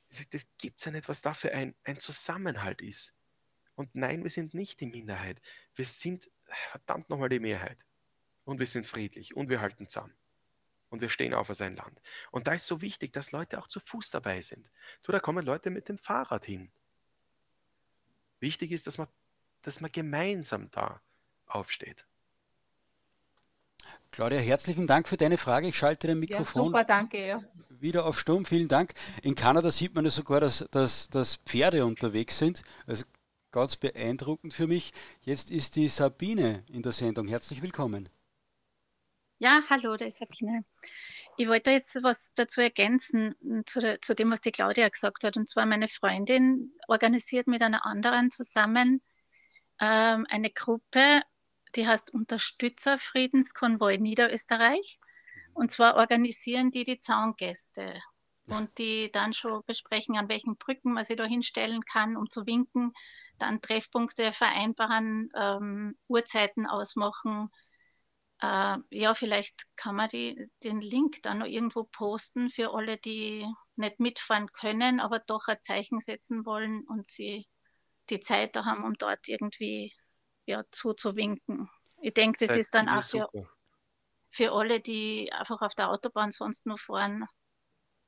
sag, das gibt es ja nicht, was da für ein, ein Zusammenhalt ist. Und nein, wir sind nicht die Minderheit. Wir sind verdammt nochmal die Mehrheit. Und wir sind friedlich und wir halten zusammen. Und wir stehen auf für sein Land. Und da ist so wichtig, dass Leute auch zu Fuß dabei sind. Du, da kommen Leute mit dem Fahrrad hin. Wichtig ist, dass man dass man gemeinsam da aufsteht. Claudia, herzlichen Dank für deine Frage. Ich schalte dein Mikrofon ja, super, danke, ja. wieder auf Stumm. Vielen Dank. In Kanada sieht man ja sogar, dass, dass, dass Pferde unterwegs sind. Also ganz beeindruckend für mich. Jetzt ist die Sabine in der Sendung. Herzlich willkommen. Ja, hallo, da ist Sabine. Ich wollte jetzt was dazu ergänzen, zu, der, zu, dem, was die Claudia gesagt hat. Und zwar meine Freundin organisiert mit einer anderen zusammen ähm, eine Gruppe, die heißt Unterstützer Friedenskonvoi Niederösterreich. Und zwar organisieren die die Zaungäste und die dann schon besprechen, an welchen Brücken man sich da hinstellen kann, um zu winken, dann Treffpunkte vereinbaren, ähm, Uhrzeiten ausmachen. Äh, ja, vielleicht kann man die, den Link dann noch irgendwo posten für alle, die nicht mitfahren können, aber doch ein Zeichen setzen wollen und sie die Zeit da haben, um dort irgendwie ja, zuzuwinken. Ich denke, das Seid ist dann auch für, für alle, die einfach auf der Autobahn sonst nur fahren,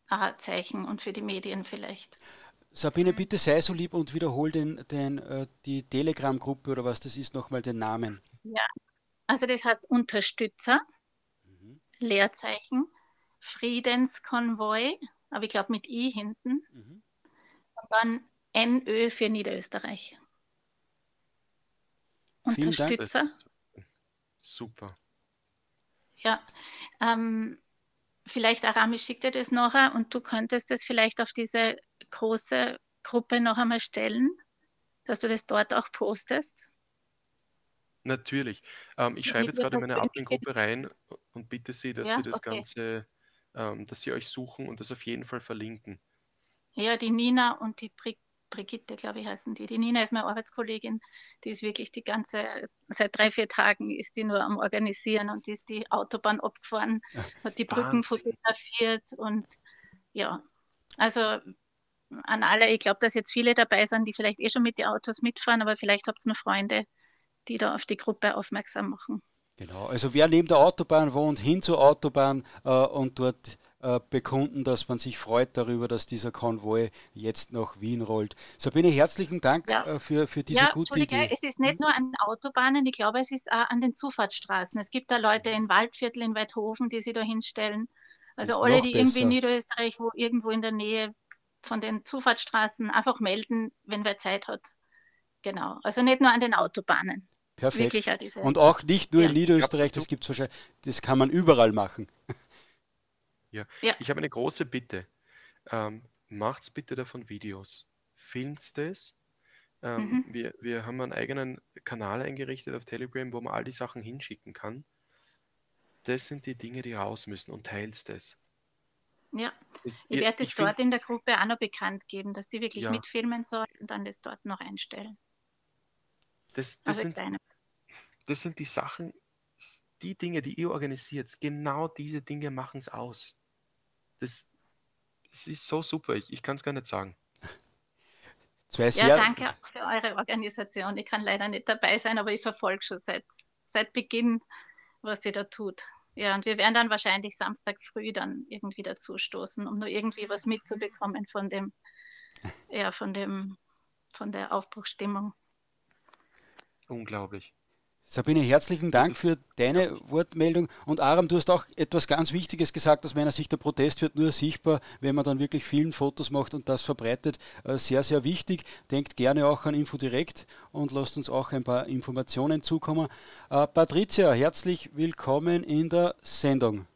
ein Zeichen und für die Medien vielleicht. Sabine, bitte sei so lieb und wiederhol den, den, äh, die Telegram-Gruppe oder was das ist, nochmal den Namen. Ja, also das heißt Unterstützer, mhm. Leerzeichen, Friedenskonvoi, aber ich glaube mit I hinten. Mhm. Und dann NÖ für Niederösterreich. Unterstützer. Super. Ja, ähm, vielleicht Arami schickt dir das nachher und du könntest das vielleicht auf diese große Gruppe noch einmal stellen, dass du das dort auch postest. Natürlich. Ähm, ich schreibe jetzt gerade in meine Admin-Gruppe rein und bitte Sie, dass ja, Sie das okay. Ganze, ähm, dass Sie euch suchen und das auf jeden Fall verlinken. Ja, die Nina und die Brick Brigitte, glaube ich, heißen die. Die Nina ist meine Arbeitskollegin. Die ist wirklich die ganze, seit drei, vier Tagen ist die nur am Organisieren und die ist die Autobahn abgefahren, hat die Brücken Wahnsinn. fotografiert und ja, also an alle, ich glaube, dass jetzt viele dabei sind, die vielleicht eh schon mit den Autos mitfahren, aber vielleicht habt ihr noch Freunde, die da auf die Gruppe aufmerksam machen. Genau, also wer neben der Autobahn wohnt, hin zur Autobahn äh, und dort bekunden, dass man sich freut darüber, dass dieser Konvoi jetzt nach Wien rollt. Sabine, herzlichen Dank ja. äh, für, für diese ja, gute Idee. Es ist nicht hm? nur an Autobahnen, ich glaube, es ist auch an den Zufahrtsstraßen. Es gibt da Leute in Waldviertel, in Weidhofen, die sich da hinstellen. Also alle, die besser. irgendwie in Niederösterreich, wo irgendwo in der Nähe von den Zufahrtsstraßen einfach melden, wenn wer Zeit hat. Genau. Also nicht nur an den Autobahnen. Perfekt. Auch Und auch nicht nur ja. in Niederösterreich, das gibt's wahrscheinlich, das kann man überall machen. [laughs] Ja. ja. Ich habe eine große Bitte. Ähm, macht's bitte davon Videos. Filmt es. Ähm, mhm. wir, wir haben einen eigenen Kanal eingerichtet auf Telegram, wo man all die Sachen hinschicken kann. Das sind die Dinge, die raus müssen und teilst es. Ja, es, ich werde es dort in der Gruppe auch noch bekannt geben, dass die wirklich ja. mitfilmen sollen und dann das dort noch einstellen. Das, das, sind, das sind die Sachen, die Dinge, die ihr organisiert, genau diese Dinge machen es aus. Das, das ist so super, ich, ich kann es gar nicht sagen. [laughs] Zwei ja, danke auch für eure Organisation. Ich kann leider nicht dabei sein, aber ich verfolge schon seit, seit Beginn, was ihr da tut. Ja, und wir werden dann wahrscheinlich Samstag früh dann irgendwie dazu stoßen, um nur irgendwie was mitzubekommen von dem, ja, von dem, von der Aufbruchsstimmung. Unglaublich. Sabine, herzlichen Dank für deine Wortmeldung. Und Aram, du hast auch etwas ganz Wichtiges gesagt aus meiner Sicht. Der Protest wird nur sichtbar, wenn man dann wirklich vielen Fotos macht und das verbreitet. Äh, sehr, sehr wichtig. Denkt gerne auch an Infodirekt und lasst uns auch ein paar Informationen zukommen. Äh, Patricia, herzlich willkommen in der Sendung.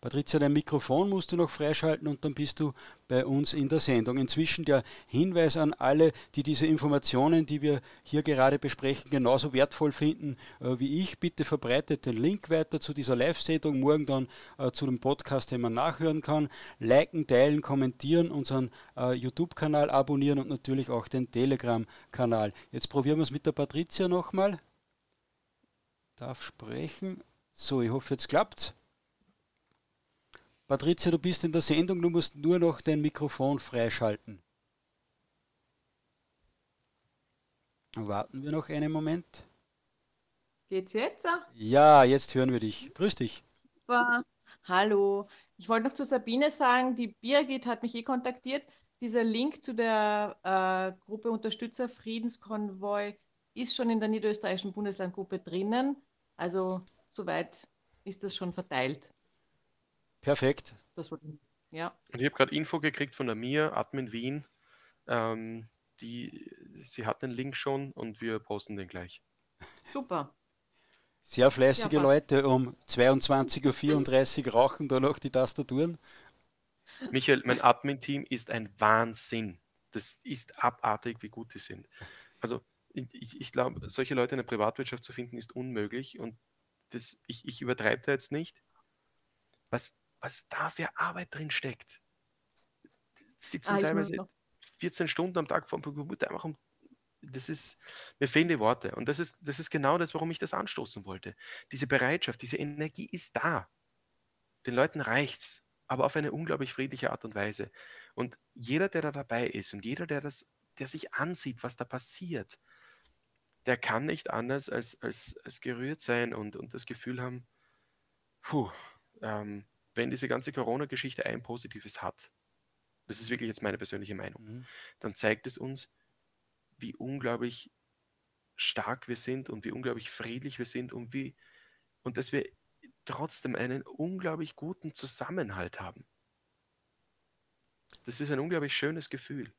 Patricia, dein Mikrofon musst du noch freischalten und dann bist du bei uns in der Sendung. Inzwischen der Hinweis an alle, die diese Informationen, die wir hier gerade besprechen, genauso wertvoll finden äh, wie ich. Bitte verbreitet den Link weiter zu dieser Live-Sendung, morgen dann äh, zu dem Podcast, den man nachhören kann. Liken, teilen, kommentieren, unseren äh, YouTube-Kanal abonnieren und natürlich auch den Telegram-Kanal. Jetzt probieren wir es mit der Patricia nochmal. Darf sprechen. So, ich hoffe, jetzt klappt's. Patricia, du bist in der Sendung, du musst nur noch dein Mikrofon freischalten. Warten wir noch einen Moment. Geht's jetzt? Ja, jetzt hören wir dich. Grüß dich. Super. Hallo. Ich wollte noch zu Sabine sagen, die Birgit hat mich eh kontaktiert. Dieser Link zu der äh, Gruppe Unterstützer Friedenskonvoi ist schon in der niederösterreichischen Bundeslandgruppe drinnen. Also soweit ist das schon verteilt. Perfekt. Das, ja. Und ich habe gerade Info gekriegt von der Mia, Admin Wien. Ähm, die, sie hat den Link schon und wir posten den gleich. Super. Sehr fleißige ja, Leute um 22.34 Uhr rauchen da noch die Tastaturen. Michael, mein Admin-Team ist ein Wahnsinn. Das ist abartig, wie gut die sind. Also ich, ich glaube, solche Leute in der Privatwirtschaft zu finden, ist unmöglich. Und das, ich, ich übertreibe da jetzt nicht. Was, was da für Arbeit drin steckt. Sitzen ah, teilweise 14 Stunden am Tag vor dem Computer einfach um das ist, mir fehlen die Worte. Und das ist, das ist genau das, warum ich das anstoßen wollte. Diese Bereitschaft, diese Energie ist da. Den Leuten reicht's, aber auf eine unglaublich friedliche Art und Weise. Und jeder, der da dabei ist und jeder, der das, der sich ansieht, was da passiert, der kann nicht anders als, als, als gerührt sein und, und das Gefühl haben, puh, ähm, wenn diese ganze Corona-Geschichte ein Positives hat, das ist wirklich jetzt meine persönliche Meinung, mhm. dann zeigt es uns, wie unglaublich stark wir sind und wie unglaublich friedlich wir sind und wie und dass wir trotzdem einen unglaublich guten Zusammenhalt haben. Das ist ein unglaublich schönes Gefühl.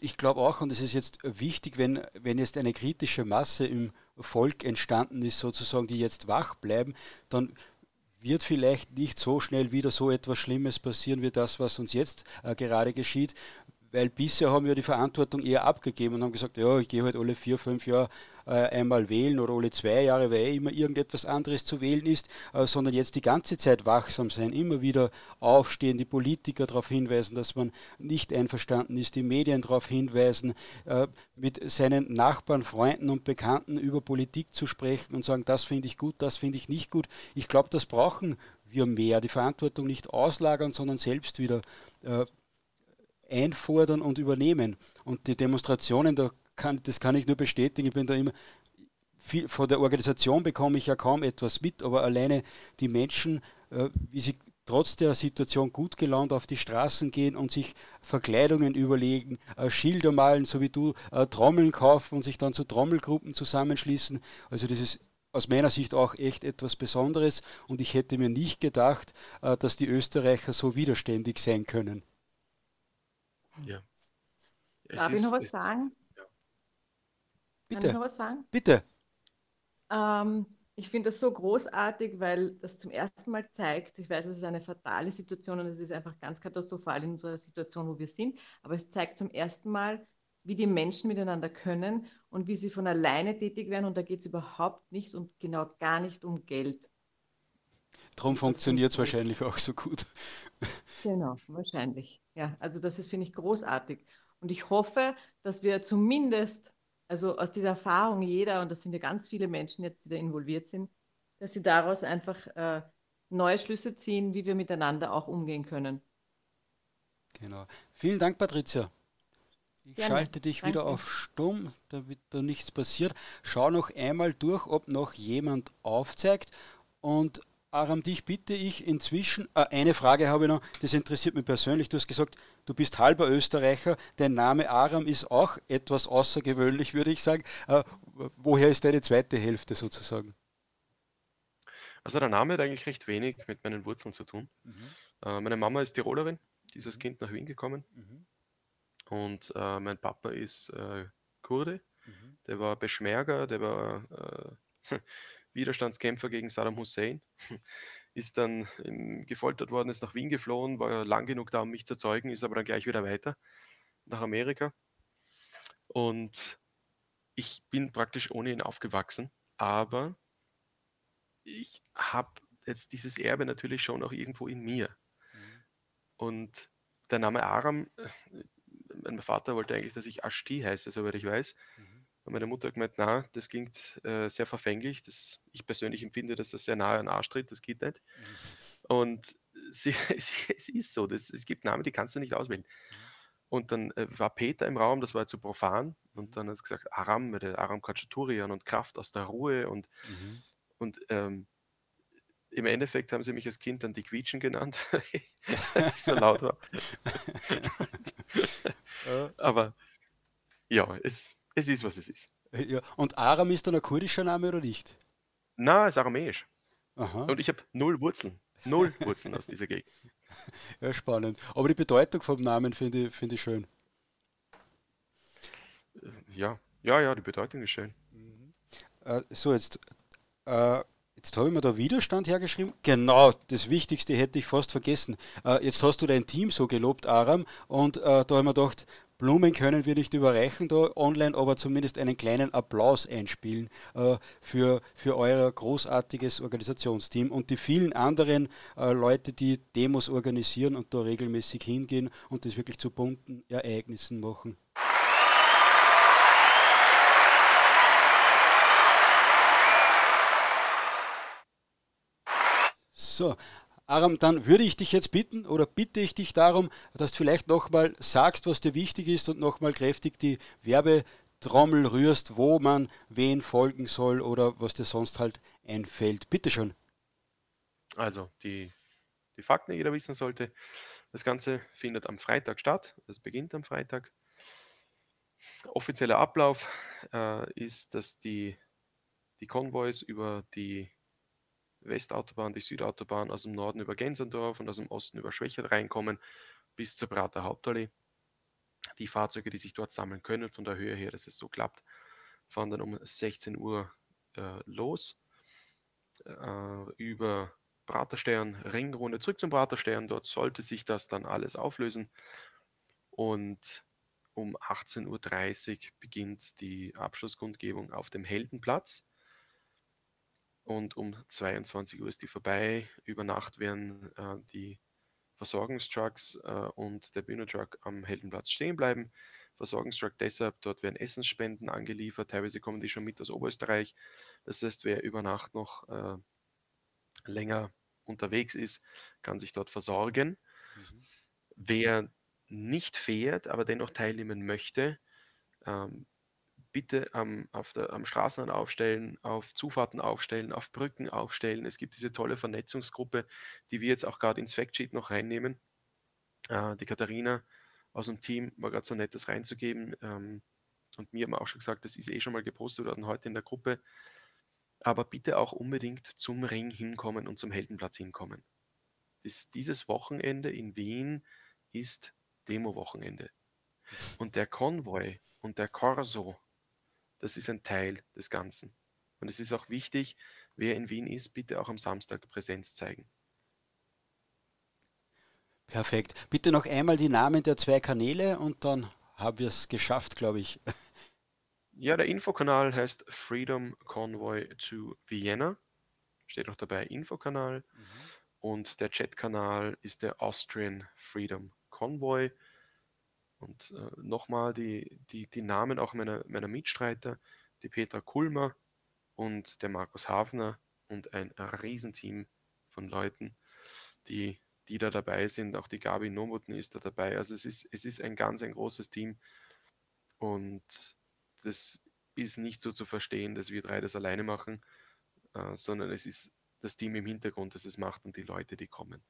Ich glaube auch, und es ist jetzt wichtig, wenn, wenn jetzt eine kritische Masse im Volk entstanden ist, sozusagen, die jetzt wach bleiben, dann wird vielleicht nicht so schnell wieder so etwas Schlimmes passieren wie das, was uns jetzt äh, gerade geschieht, weil bisher haben wir die Verantwortung eher abgegeben und haben gesagt, ja, ich gehe halt alle vier, fünf Jahre äh, einmal wählen oder alle zwei Jahre, weil immer irgendetwas anderes zu wählen ist, äh, sondern jetzt die ganze Zeit wachsam sein, immer wieder aufstehen, die Politiker darauf hinweisen, dass man nicht einverstanden ist, die Medien darauf hinweisen, äh, mit seinen Nachbarn, Freunden und Bekannten über Politik zu sprechen und sagen, das finde ich gut, das finde ich nicht gut. Ich glaube, das brauchen wir mehr, die Verantwortung nicht auslagern, sondern selbst wieder äh, einfordern und übernehmen. Und die Demonstrationen, da kann, das kann ich nur bestätigen, ich bin da immer viel, von der Organisation bekomme ich ja kaum etwas mit, aber alleine die Menschen, äh, wie sie trotz der Situation gut gelaunt auf die Straßen gehen und sich Verkleidungen überlegen, äh, Schilder malen, so wie du, äh, Trommeln kaufen und sich dann zu Trommelgruppen zusammenschließen. Also das ist aus meiner Sicht auch echt etwas Besonderes und ich hätte mir nicht gedacht, äh, dass die Österreicher so widerständig sein können. Ja. Es Darf ist, ich noch was sagen? Ja. Bitte. Kann ich noch was sagen? Bitte. Ähm, ich finde das so großartig, weil das zum ersten Mal zeigt, ich weiß, es ist eine fatale Situation und es ist einfach ganz katastrophal in unserer Situation, wo wir sind, aber es zeigt zum ersten Mal, wie die Menschen miteinander können und wie sie von alleine tätig werden und da geht es überhaupt nicht und genau gar nicht um Geld. Darum funktioniert es wahrscheinlich auch so gut. Genau, wahrscheinlich. Ja, also das ist, finde ich, großartig. Und ich hoffe, dass wir zumindest, also aus dieser Erfahrung jeder, und das sind ja ganz viele Menschen jetzt, die da involviert sind, dass sie daraus einfach äh, neue Schlüsse ziehen, wie wir miteinander auch umgehen können. Genau. Vielen Dank, Patricia. Ich Gerne. schalte dich Danke. wieder auf Stumm, damit da nichts passiert. Schau noch einmal durch, ob noch jemand aufzeigt. Und Aram, dich bitte ich inzwischen, äh, eine Frage habe ich noch, das interessiert mich persönlich. Du hast gesagt, du bist halber Österreicher, dein Name Aram ist auch etwas außergewöhnlich, würde ich sagen. Äh, woher ist deine zweite Hälfte sozusagen? Also der Name hat eigentlich recht wenig mit meinen Wurzeln zu tun. Mhm. Äh, meine Mama ist Tirolerin, die ist als Kind nach Wien gekommen. Mhm. Und äh, mein Papa ist äh, Kurde, mhm. der war Beschmerger, der war äh, [laughs] Widerstandskämpfer gegen Saddam Hussein, [laughs] ist dann gefoltert worden, ist nach Wien geflohen, war lang genug da, um mich zu zeugen, ist aber dann gleich wieder weiter nach Amerika. Und ich bin praktisch ohne ihn aufgewachsen, aber ich habe jetzt dieses Erbe natürlich schon auch irgendwo in mir. Mhm. Und der Name Aram, äh, mein Vater wollte eigentlich, dass ich Ashti heiße, soweit ich weiß. Mhm. Und meine Mutter hat gemeint, na, das klingt äh, sehr verfänglich. Das, ich persönlich empfinde, dass das sehr nahe an Arsch tritt, das geht nicht. Mhm. Und [laughs] sie, es ist so, das, es gibt Namen, die kannst du nicht auswählen. Mhm. Und dann äh, war Peter im Raum, das war zu profan. Und mhm. dann hat es gesagt, Aram, mit der Aram Kachaturian und Kraft aus der Ruhe. Und, mhm. und ähm, im Endeffekt haben sie mich als Kind dann die Quietschen genannt, weil [laughs] ich so laut war. [laughs] Aber ja, es, es ist, was es ist. Ja. Und Aram ist dann ein kurdischer Name oder nicht? Na, ist aramäisch. Aha. Und ich habe null Wurzeln. Null [laughs] Wurzeln aus dieser Gegend. Ja, spannend. Aber die Bedeutung vom Namen finde ich, find ich schön. Ja, ja, ja, die Bedeutung ist schön. Äh, so, jetzt, äh, jetzt habe ich mir da Widerstand hergeschrieben. Genau, das Wichtigste hätte ich fast vergessen. Äh, jetzt hast du dein Team so gelobt, Aram, und äh, da habe ich mir gedacht, Blumen können wir nicht überreichen da online, aber zumindest einen kleinen Applaus einspielen äh, für, für euer großartiges Organisationsteam und die vielen anderen äh, Leute, die Demos organisieren und da regelmäßig hingehen und das wirklich zu bunten Ereignissen machen. So, Aram, dann würde ich dich jetzt bitten oder bitte ich dich darum, dass du vielleicht nochmal sagst, was dir wichtig ist und nochmal kräftig die Werbetrommel rührst, wo man wen folgen soll oder was dir sonst halt einfällt. Bitte schon. Also, die, die Fakten, die jeder wissen sollte. Das Ganze findet am Freitag statt. Es beginnt am Freitag. Offizieller Ablauf äh, ist, dass die, die Konvois über die Westautobahn, die Südautobahn aus dem Norden über Gensendorf und aus dem Osten über Schwächert reinkommen bis zur Prater Hauptallee. Die Fahrzeuge, die sich dort sammeln können, von der Höhe her, dass es so klappt, fahren dann um 16 Uhr äh, los äh, über Praterstern, Ringrunde zurück zum Praterstern. Dort sollte sich das dann alles auflösen. Und um 18.30 Uhr beginnt die Abschlusskundgebung auf dem Heldenplatz und um 22 Uhr ist die vorbei. Über Nacht werden äh, die Versorgungstrucks äh, und der Bühnentruck am Heldenplatz stehen bleiben. Versorgungstruck deshalb, dort werden Essensspenden angeliefert, teilweise kommen die schon mit aus Oberösterreich. Das heißt, wer über Nacht noch äh, länger unterwegs ist, kann sich dort versorgen. Mhm. Wer nicht fährt, aber dennoch teilnehmen möchte, ähm, bitte am, auf der, am Straßenrand aufstellen, auf Zufahrten aufstellen, auf Brücken aufstellen. Es gibt diese tolle Vernetzungsgruppe, die wir jetzt auch gerade ins Factsheet noch reinnehmen. Äh, die Katharina aus dem Team war gerade so nett, das reinzugeben. Ähm, und mir haben auch schon gesagt, das ist eh schon mal gepostet worden heute in der Gruppe. Aber bitte auch unbedingt zum Ring hinkommen und zum Heldenplatz hinkommen. Das, dieses Wochenende in Wien ist Demo-Wochenende. Und der Konvoi und der Corso das ist ein Teil des Ganzen. Und es ist auch wichtig, wer in Wien ist, bitte auch am Samstag Präsenz zeigen. Perfekt. Bitte noch einmal die Namen der zwei Kanäle und dann haben wir es geschafft, glaube ich. [laughs] Ja, der Infokanal heißt Freedom Convoy to Vienna. Steht auch dabei Infokanal. Mhm. Und der Chatkanal ist der Austrian Freedom Convoy. Und äh, nochmal die, die, die Namen auch meiner, meiner Mitstreiter, die Petra Kulmer und der Markus Hafner und ein Riesenteam von Leuten, die, die da dabei sind. Auch die Gabi Nomuten ist da dabei. Also es ist, es ist ein ganz, ein großes Team. Und das ist nicht so zu verstehen, dass wir drei das alleine machen, äh, sondern es ist das Team im Hintergrund, das es macht und die Leute, die kommen.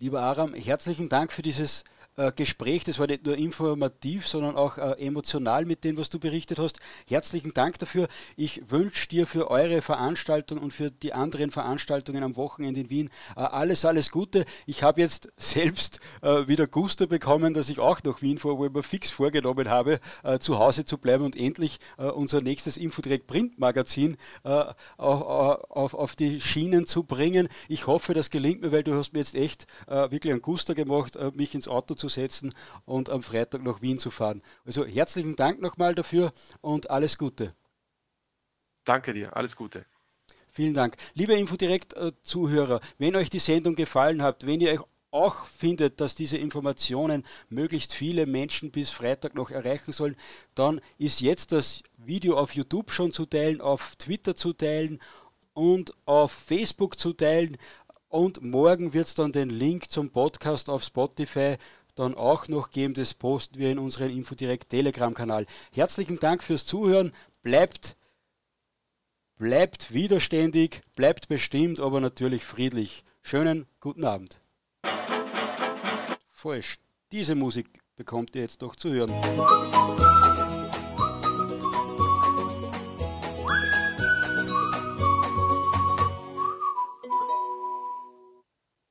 Lieber Aram, herzlichen Dank für dieses äh, Gespräch. Das war nicht nur informativ, sondern auch äh, emotional mit dem, was du berichtet hast. Herzlichen Dank dafür. Ich wünsche dir für eure Veranstaltung und für die anderen Veranstaltungen am Wochenende in Wien äh, alles, alles Gute. Ich habe jetzt selbst äh, wieder Gusto bekommen, dass ich auch nach Wien vor, wo ich mir fix vorgenommen habe, äh, zu Hause zu bleiben und endlich äh, unser nächstes Infodirect Printmagazin auf, auf, auf, die Schienen zu bringen. Ich hoffe, das gelingt mir, weil du hast mir jetzt echt wirklich einen Gusto gemacht, mich ins Auto zu setzen und am Freitag nach Wien zu fahren. Also herzlichen Dank nochmal dafür und alles Gute. Danke dir, alles Gute. Vielen Dank. Liebe Infodirekt-Zuhörer, wenn euch die Sendung gefallen hat, wenn ihr euch auch findet, dass diese Informationen möglichst viele Menschen bis Freitag noch erreichen sollen, dann ist jetzt das Video auf YouTube schon zu teilen, auf Twitter zu teilen und auf Facebook zu teilen. Und morgen wird es dann den Link zum Podcast auf Spotify dann auch noch geben. Das posten wir in unserem Infodirect Telegram-Kanal. Herzlichen Dank fürs Zuhören. Bleibt, bleibt widerständig, bleibt bestimmt, aber natürlich friedlich. Schönen guten Abend. Falsch. Diese Musik bekommt ihr jetzt noch zu hören.